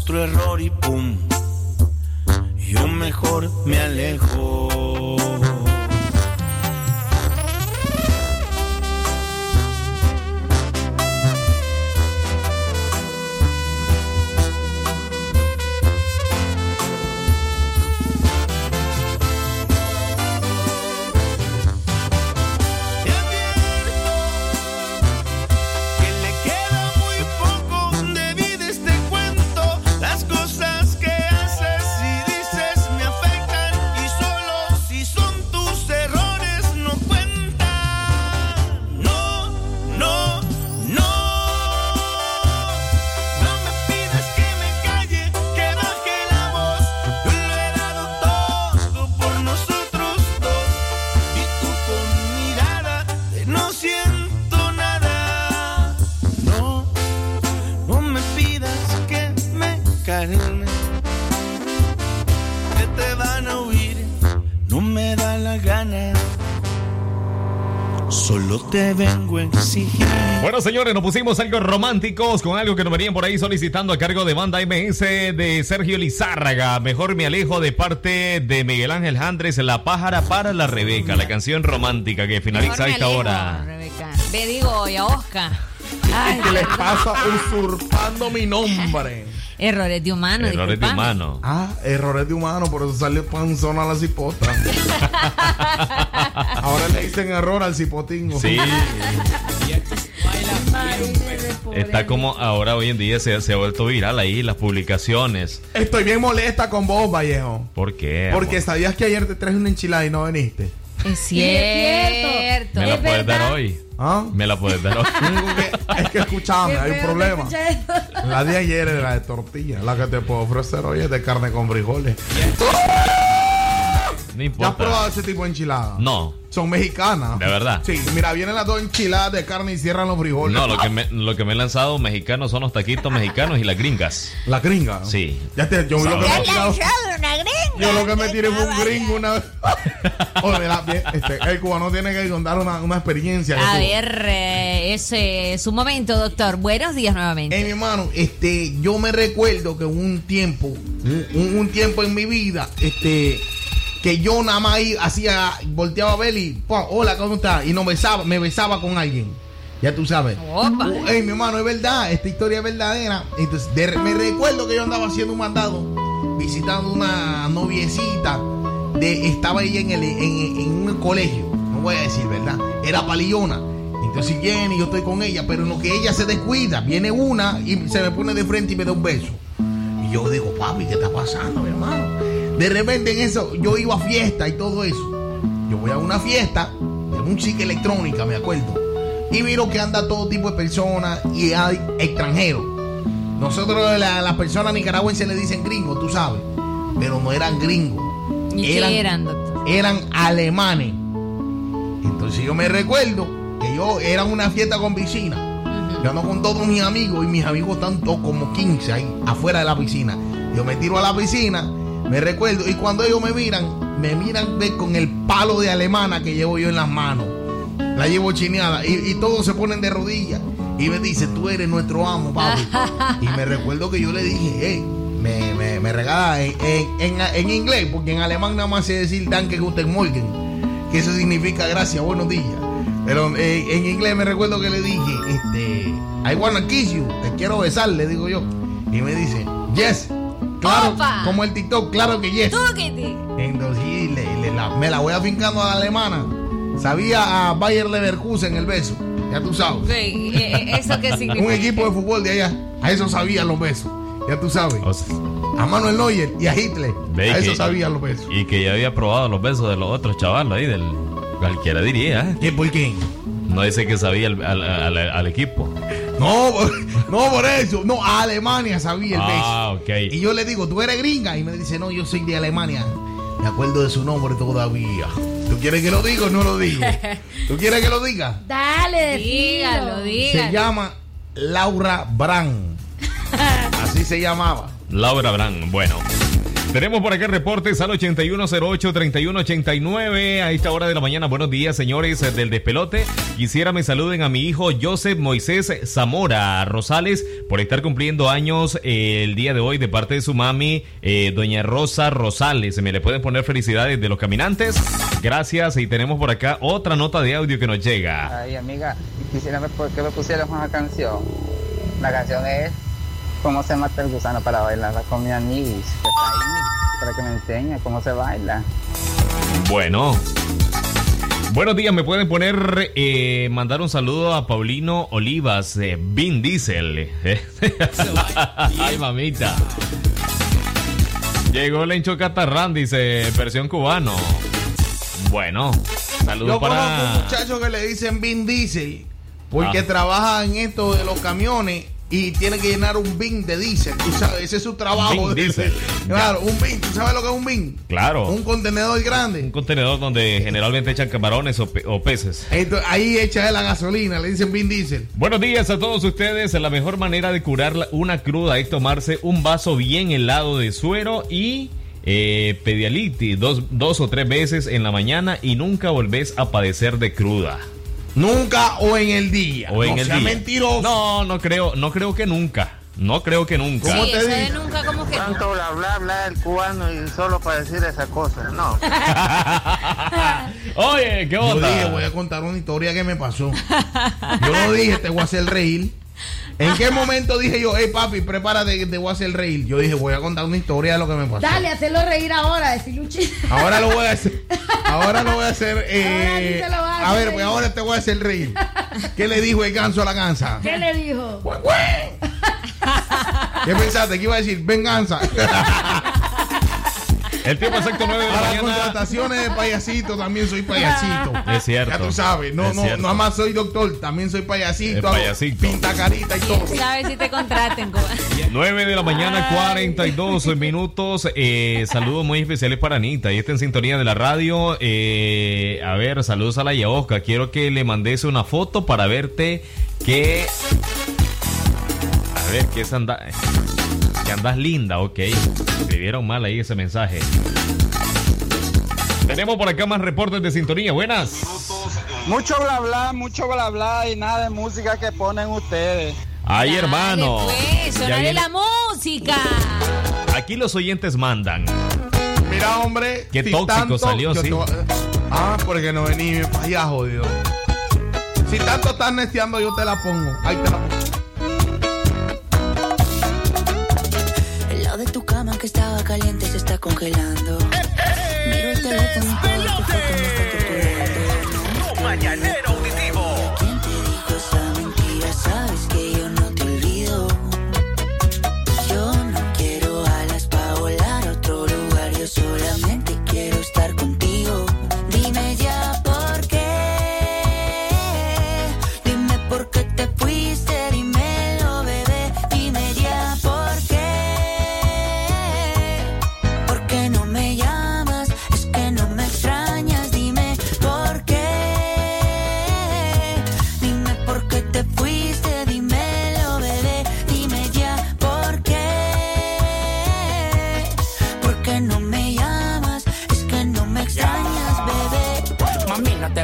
otro error y pum, yo mejor me alejo. Bueno, señores, nos pusimos algo románticos con algo que nos venían por ahí solicitando a cargo de banda MS de Sergio Lizárraga. Mejor me alejo de parte de Miguel Ángel Andrés, La pájara para la Rebeca, la canción romántica que finaliza Mejor me esta alejo, hora. Rebeca. Le digo y a Oscar. Ay, ¿Qué les pasa usurpando mi nombre? Errores de humano. Errores de humano. Ah, errores de humano, por eso salió panzona a la cipota. Ahora le dicen error al cipotingo. Sí. Está como ahora hoy en día se, se ha vuelto viral ahí las publicaciones. Estoy bien molesta con vos, Vallejo. ¿Por qué? Porque sabías que ayer te traje una enchilada y no viniste. Es cierto. ¿Me la puedes dar hoy? ¿Ah? ¿Me la puedes dar hoy? Es que escúchame, hay un problema. La de ayer era de tortilla. La que te puedo ofrecer hoy es de carne con frijoles. No ¿Ya has probado ese tipo de enchiladas? No, Son mexicanas. de verdad. Sí, mira, vienen las dos enchiladas de carne y cierran los frijoles. No, lo que, me, lo que me he lanzado mexicanos son los taquitos mexicanos y las gringas. ¿La gringa? Sí. Ya te, yo lo que me he tirado- una gringa. Yo lo que me tiré fue un gringo una vez. Oye, la- bien, este, el cubano tiene que contar una, una experiencia. A tuvo. ver, eh, ese es su momento, doctor. Buenos días nuevamente. Eh, mi hermano, este, yo me recuerdo que hubo un tiempo, un tiempo en mi vida, este, que yo nada más hacía, volteaba a ver y, "Pua, hola, ¿cómo estás? Y no besaba, me besaba con alguien. Ya tú sabes. Opa. Uh, ey, mi hermano, es verdad, esta historia es verdadera. Entonces, de- me recuerdo que yo andaba haciendo un mandado, visitando una noviecita, de, estaba ella en, el, en, en un colegio, no voy a decir, ¿verdad? Era palillona. Entonces viene y yo estoy con ella, pero en lo que ella se descuida, viene una y se me pone de frente y me da un beso. Y yo digo, papi, ¿qué está pasando, mi hermano? De repente en eso, yo iba a fiesta y todo eso. Yo voy a una fiesta de música electrónica, me acuerdo. Y miro que anda todo tipo de personas y hay extranjeros. Nosotros la- las personas nicaragüenses le dicen gringos, tú sabes. Pero no eran gringos. ¿Y qué eran, doctor? Eran alemanes. Entonces yo me recuerdo que yo era una fiesta con piscina. Yo ando con todos mis amigos y mis amigos están todos como 15 ahí afuera de la piscina. Yo me tiro a la piscina, me recuerdo, y cuando ellos me miran, me miran ve, con el palo de alemana que llevo yo en las manos. La llevo chineada y, y todos se ponen de rodillas. Y me dice, tú eres nuestro amo, papi. y me recuerdo que yo le dije, hey, me, me, me regala en, en- en- en inglés, porque en alemán nada más sé decir Danke Guten Morgen, que eso significa gracias, buenos días. Pero eh, en inglés me recuerdo que le dije, este, I wanna kiss you, te quiero besar, le digo yo. Y me dice, yes, claro, Opa. como el TikTok, claro que yes. Túquete. Entonces sí, le- le- la- me la voy afincando a la alemana. Sabía a Bayer Leverkusen el beso, ya tú sabes. Sí, eh, eh, ¿Eso qué significa? Un equipo de fútbol de allá, a eso sabían los besos, ya tú sabes. A Manuel Neuer y a Hitler, Ve a eso que- sabían los besos. Y que ya había probado los besos de los otros chavalos ahí del. Cualquiera diría. ¿eh? ¿Qué por qué? No dice que sabía al, al- al- al equipo. No, no por eso, no, a Alemania sabía el Ah, beso. ok. Y yo le digo, ¿tú eres gringa? Y me dice, no, yo soy de Alemania. Me acuerdo de su nombre todavía. ¿Tú quieres que lo diga o no lo digo? ¿Tú quieres que lo diga? Dale, dígalo, Se dígalo. llama Laura Brand. Así se llamaba. Laura Brand, bueno. Tenemos por acá reportes al 8108-3189 a esta hora de la mañana. Buenos días, señores eh, del despelote. Quisiera me saluden a mi hijo Joseph Moisés Zamora Rosales por estar cumpliendo años eh, el día de hoy de parte de su mami, eh, doña Rosa Rosales. ¿Me le pueden poner felicidades de los caminantes? Gracias. Y tenemos por acá otra nota de audio que nos llega. Ay, amiga, quisiera por qué me pusieron una canción. La canción es ¿Cómo se mata el gusano para bailarla con mi amiguis? Que está ahí, para que me enseñe cómo se baila. Bueno. Buenos días, me pueden poner, eh, mandar un saludo a Paulino Olivas, eh, Vin Diesel. Ay, mamita. Llegó Lencho Catarrán, dice, versión cubano. Bueno, saludos Yo conozco para... un muchacho que le dicen Vin Diesel porque Ah. trabaja en esto de los camiones y tiene que llenar un bin de diésel. Tú sabes, ese es su trabajo. Bin diésel. Claro, un bin. ¿Tú sabes lo que es un bin? Claro. Un contenedor grande. Un contenedor donde generalmente echan camarones o, pe- o peces. Entonces, ahí echa la gasolina, le dicen bin diésel. Buenos días a todos ustedes. La mejor manera de curar una cruda es tomarse un vaso bien helado de suero y eh, pedialitis dos, dos o tres veces en la mañana y nunca volvés a padecer de cruda. Nunca o en el día. O en no el sea día. mentiroso. No, no creo, no creo que nunca. No creo que nunca. Sí, eso de nunca como que Tanto bla bla bla el cubano y solo para decir esa cosa. No. Oye, ¿qué Yo onda? dije, voy a contar una historia que me pasó. Yo no dije, te voy a hacer reír. ¿En qué momento dije yo, hey papi, prepárate que te voy a hacer reír? Yo dije, voy a contar una historia de lo que me pasó. Dale, hacerlo reír ahora, decirle un chiste. Ahora lo voy a hacer. Ahora lo voy a hacer. eh, Ahora a a ver, pues ahora te voy a hacer reír. ¿Qué le dijo el ganso a la gansa? ¿Qué le dijo? ¿Qué pensaste? ¿Qué iba a decir? Venganza. El tiempo exacto 9 de la Para las mañana. contrataciones de payasito también soy payasito. Es cierto. Ya tú sabes. No, no, no más soy doctor, también soy payasito. Hago payasito. Pinta carita y todo. sabes si te contraten. Cuba. 9 de la mañana, 42 minutos. Eh, saludos muy especiales para Anita. Y está en sintonía de la radio. Eh, a ver, saludos a la Yaosca. Quiero que le mandes una foto para verte que. A ver, que es anda... que andas linda, ok. Escribieron mal ahí ese mensaje. Tenemos por acá más reportes de sintonía. Buenas. Mucho bla bla, mucho bla bla y nada de música que ponen ustedes. Ay, hermano. Pues, viene- la música. Aquí los oyentes mandan. Mira, hombre. Qué si tóxico salió, sí. te Ah, porque no vení para allá, jodido. Si tanto estás nesteando, yo te la pongo. Ahí te la pongo. Cama que estaba caliente se está congelando. Miro el teléfono y tus fotos me están torturando. Mañanero auditivo.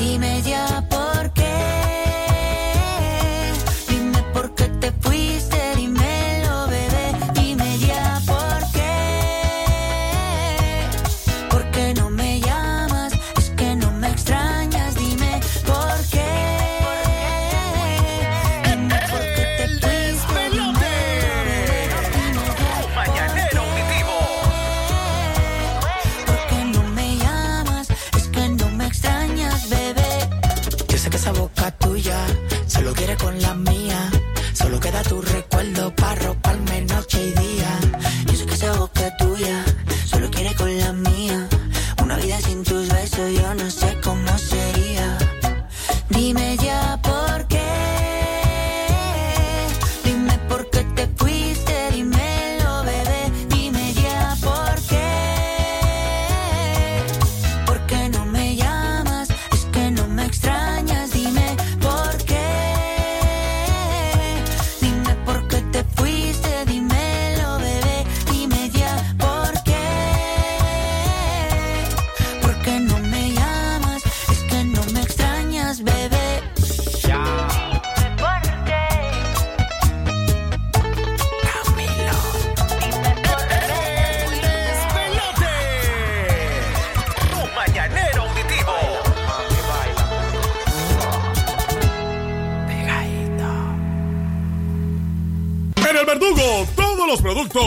Dime ya por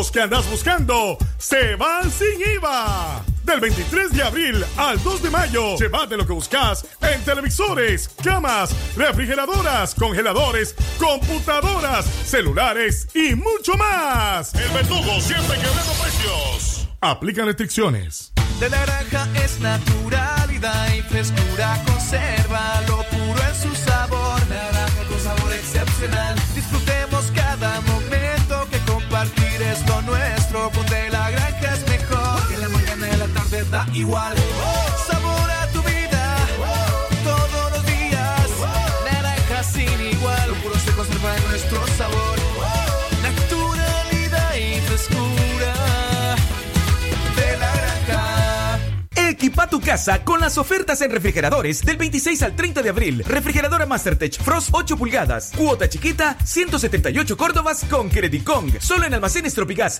productos que andas buscando se van sin IVA. Del 23 de abril al 2 de mayo, llévate lo que buscas en televisores, camas, refrigeradoras, congeladores, computadoras, celulares y mucho más. El Verdugo siempre quebrando precios. Aplican restricciones. De naranja es naturalidad y frescura conserva lo puro en su sabor. Naranja con sabor excepcional. Igual. Sabor a tu vida todos los días. Naranja sin igual. Nuestro sabor. Y frescura de la granja. Equipa tu casa con las ofertas en refrigeradores del 26 al 30 de abril. Refrigeradora Mastertech Frost 8 pulgadas. Cuota chiquita, 178 Córdobas con Credicong. Solo en almacenes Tropigas.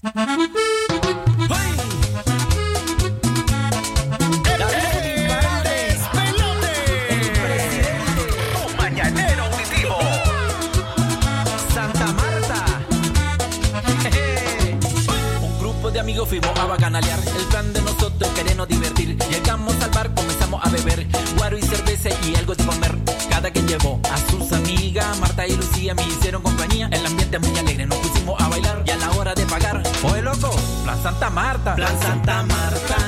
A bacanalear. El plan de nosotros es querernos divertir. Llegamos al bar, comenzamos a beber. Guaro y cerveza y algo de comer. Cada quien llevó a sus amigas. Marta y Lucía me hicieron compañía. El ambiente muy alegre, nos pusimos a bailar. Y a la hora de pagar, oye loco, Plan Santa Marta. Plan Santa Marta.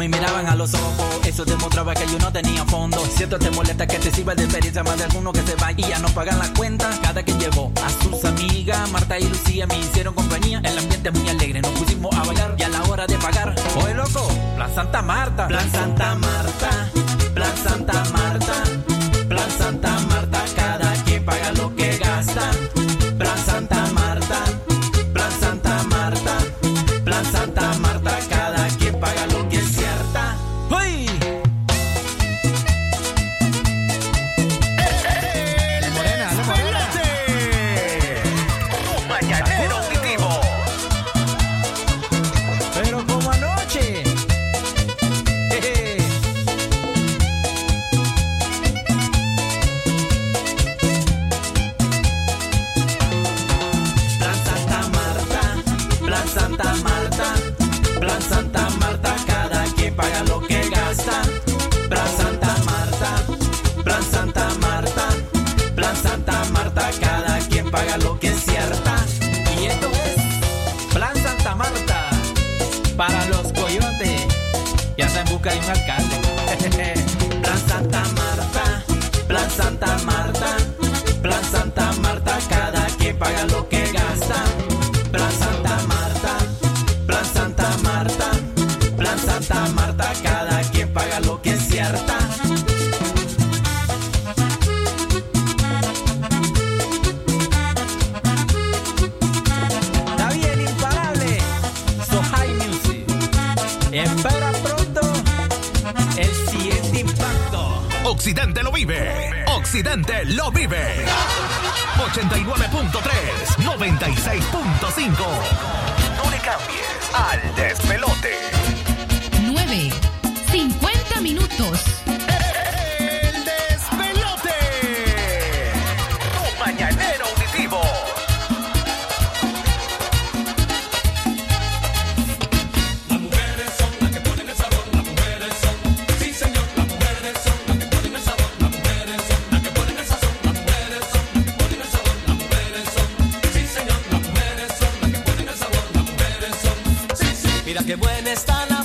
Me miraban a los ojos. Eso demostraba que yo no tenía fondo. Siento te molesta que te sirva de experiencia más de alguno que se va y ya no pagan la cuenta. Cada quien llevó a sus amigas. Marta y Lucía me hicieron compañía. El ambiente muy alegre. Nos pusimos a bailar y a la hora de pagar. Oye, loco, Plan Santa Marta. Plan Santa Marta. Qué buena está la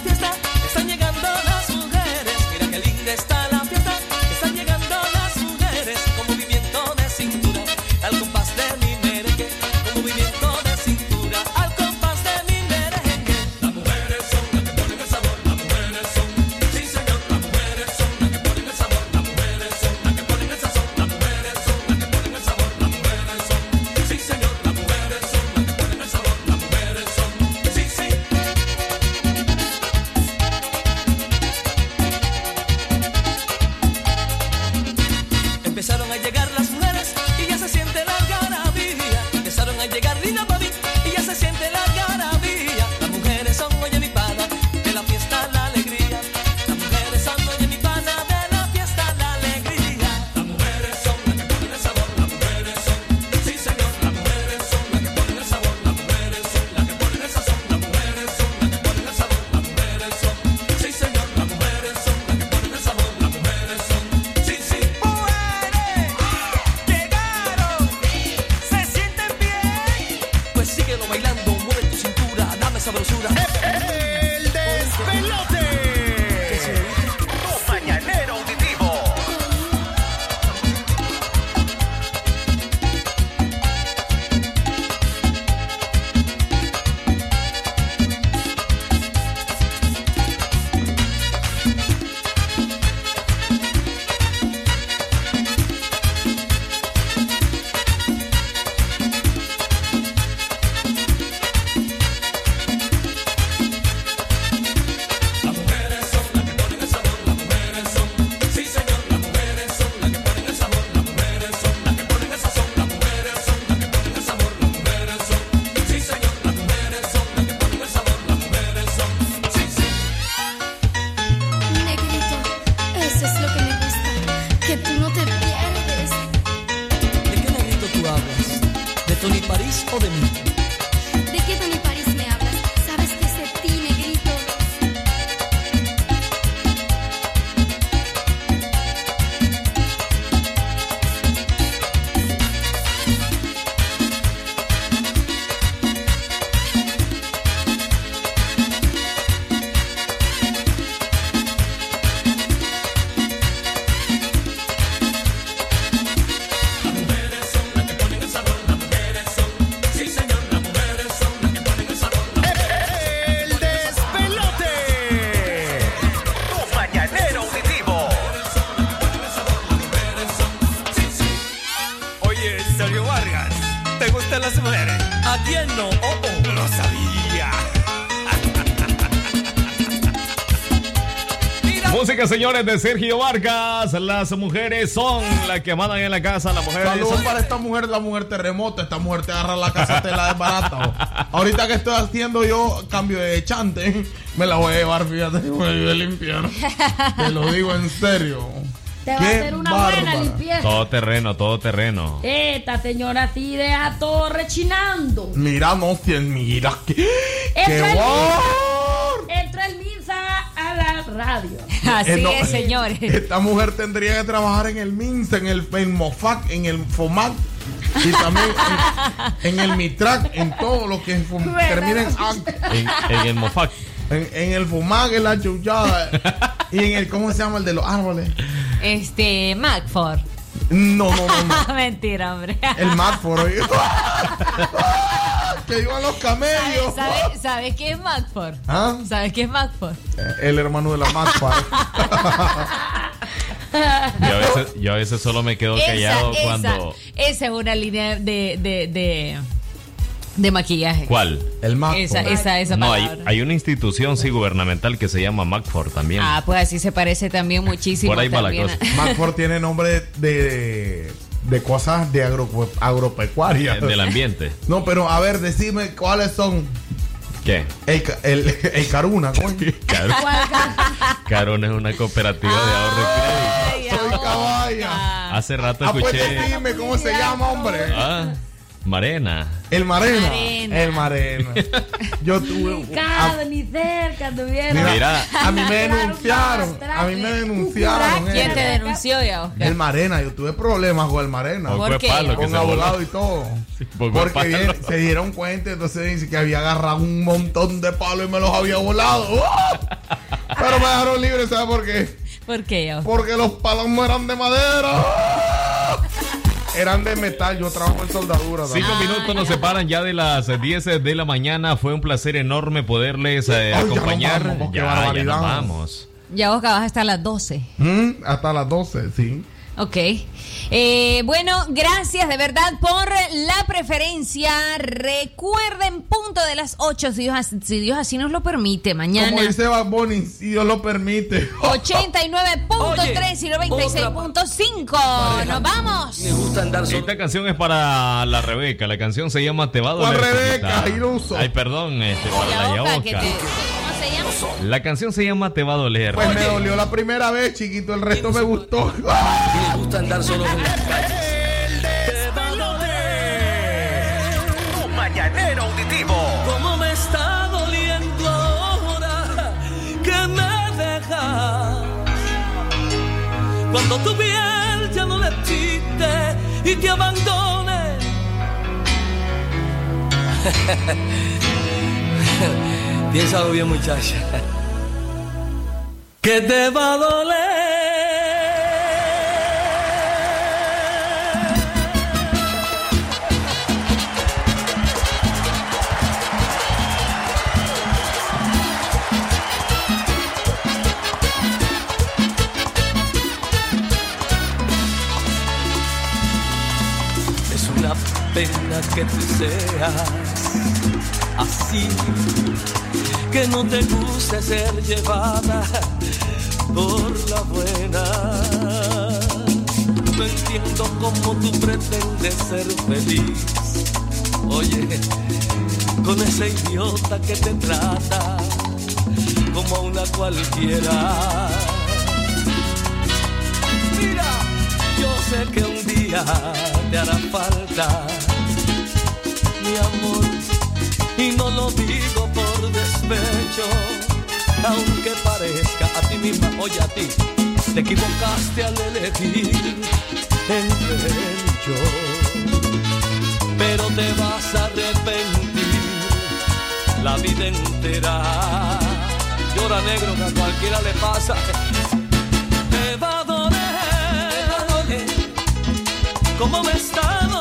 Música, señores, de Sergio Vargas. Las mujeres son las que mandan en la casa. Las mujeres Saludos son- para esta mujer, la mujer terremoto. Esta mujer te agarra la casa, te la desbarata. Ahorita que estoy haciendo yo cambio de chante, me la voy a llevar, fíjate, me voy a limpiar. Te lo digo en serio. Te va a hacer una buena bárbara. limpieza. Todo terreno, todo terreno. Esta señora así deja todo rechinando. Mira, no, cien, mira. ¿Qué, qué guau. Eh, no, Esta mujer tendría que trabajar en el MINSA, en el en Mofac, en el FOMAC y también en, en el MITRAC, en todo lo que termina en AC. En, en el Mofac. En, en el FOMAC, en la chuchada. y en el, ¿cómo se llama? El de los árboles. Este, Macford. No, no, no. no. Mentira, hombre. El Macford. que iban los camellos. ¿Sabes sabe qué es Macford? ¿Ah? ¿Sabes qué es Macford? El hermano de la Macford. Yo a veces, yo a veces solo me quedo callado esa, cuando. esa es una línea de, de, de, de maquillaje. ¿Cuál? El Esa, esa, esa No, hay, hay una institución sí gubernamental que se llama Macford también. Ah, pues así se parece también muchísimo. Por ahí va la cosa. Macford tiene nombre de, de cosas de agro, agropecuarias. Del ambiente. No, pero a ver, decime cuáles son. ¿Qué? El, ca- el, el Caruna, coño. Carón es una cooperativa de ahorro y crédito. Soy caballa. Hace rato Ah, pues escuché. dime cómo se llama, hombre. Ah, Marena. El Marena. Marena. El Marena. Yo tuve. Cada ni cerca tuvieron. Mira, a mí me denunciaron. A mí me denunciaron. ¿Quién eh. te denunció ya, Oscar? El Marena, yo tuve problemas con el Marena. ¿Por ¿Por qué? palo Con se abogado y todo. por Porque bien, se dieron cuenta, entonces dice que había agarrado un montón de palos y me los había volado. ¡Oh! Pero me dejaron libre, ¿sabes por qué? ¿Por qué ya? Porque los palos no eran de madera. Eran de metal, yo trabajo en soldadura. Cinco minutos nos separan ya de las 10 de la mañana. Fue un placer enorme poderles eh, Ay, ya nos acompañar. vamos, ya, ya nos vamos. Ya Oscar vas hasta las 12. Mm, hasta las 12, sí. Ok. Eh, bueno, gracias de verdad por la preferencia. Recuerden, punto de las 8, si Dios, si Dios así nos lo permite, mañana. Como dice Bad Bunny, si Dios lo permite. 89.3 y 96.5. Nos vamos. Esta canción es para la Rebeca. La canción se llama Te va a ¿Cuál doler. Rebeca? Ay, perdón, este, para la Yaoca. La canción se llama Te va a doler. Pues me dolió la primera vez, chiquito, el resto me gustó. Me gusta andar solo en las calles. Tu mañanero auditivo. ¿Cómo me está doliendo ahora que me dejas? Cuando tu piel ya no necesite y te abandone. Piénsalo bien, muchacha. Que te va a doler. Es una pena que tú seas así, que no te guste ser llevada por la buena. No entiendo cómo tú pretendes ser feliz. Oye, con ese idiota que te trata como a una cualquiera. Mira, yo sé que un día te hará falta mi amor y no lo digo aunque parezca a ti misma, oye a ti, te equivocaste al elegir entre él y yo, pero te vas a arrepentir la vida entera. Llora negro que a cualquiera le pasa. Te va a doler, te va a doler, como me está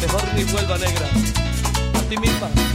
mejor, ni vuelva negra a ti misma.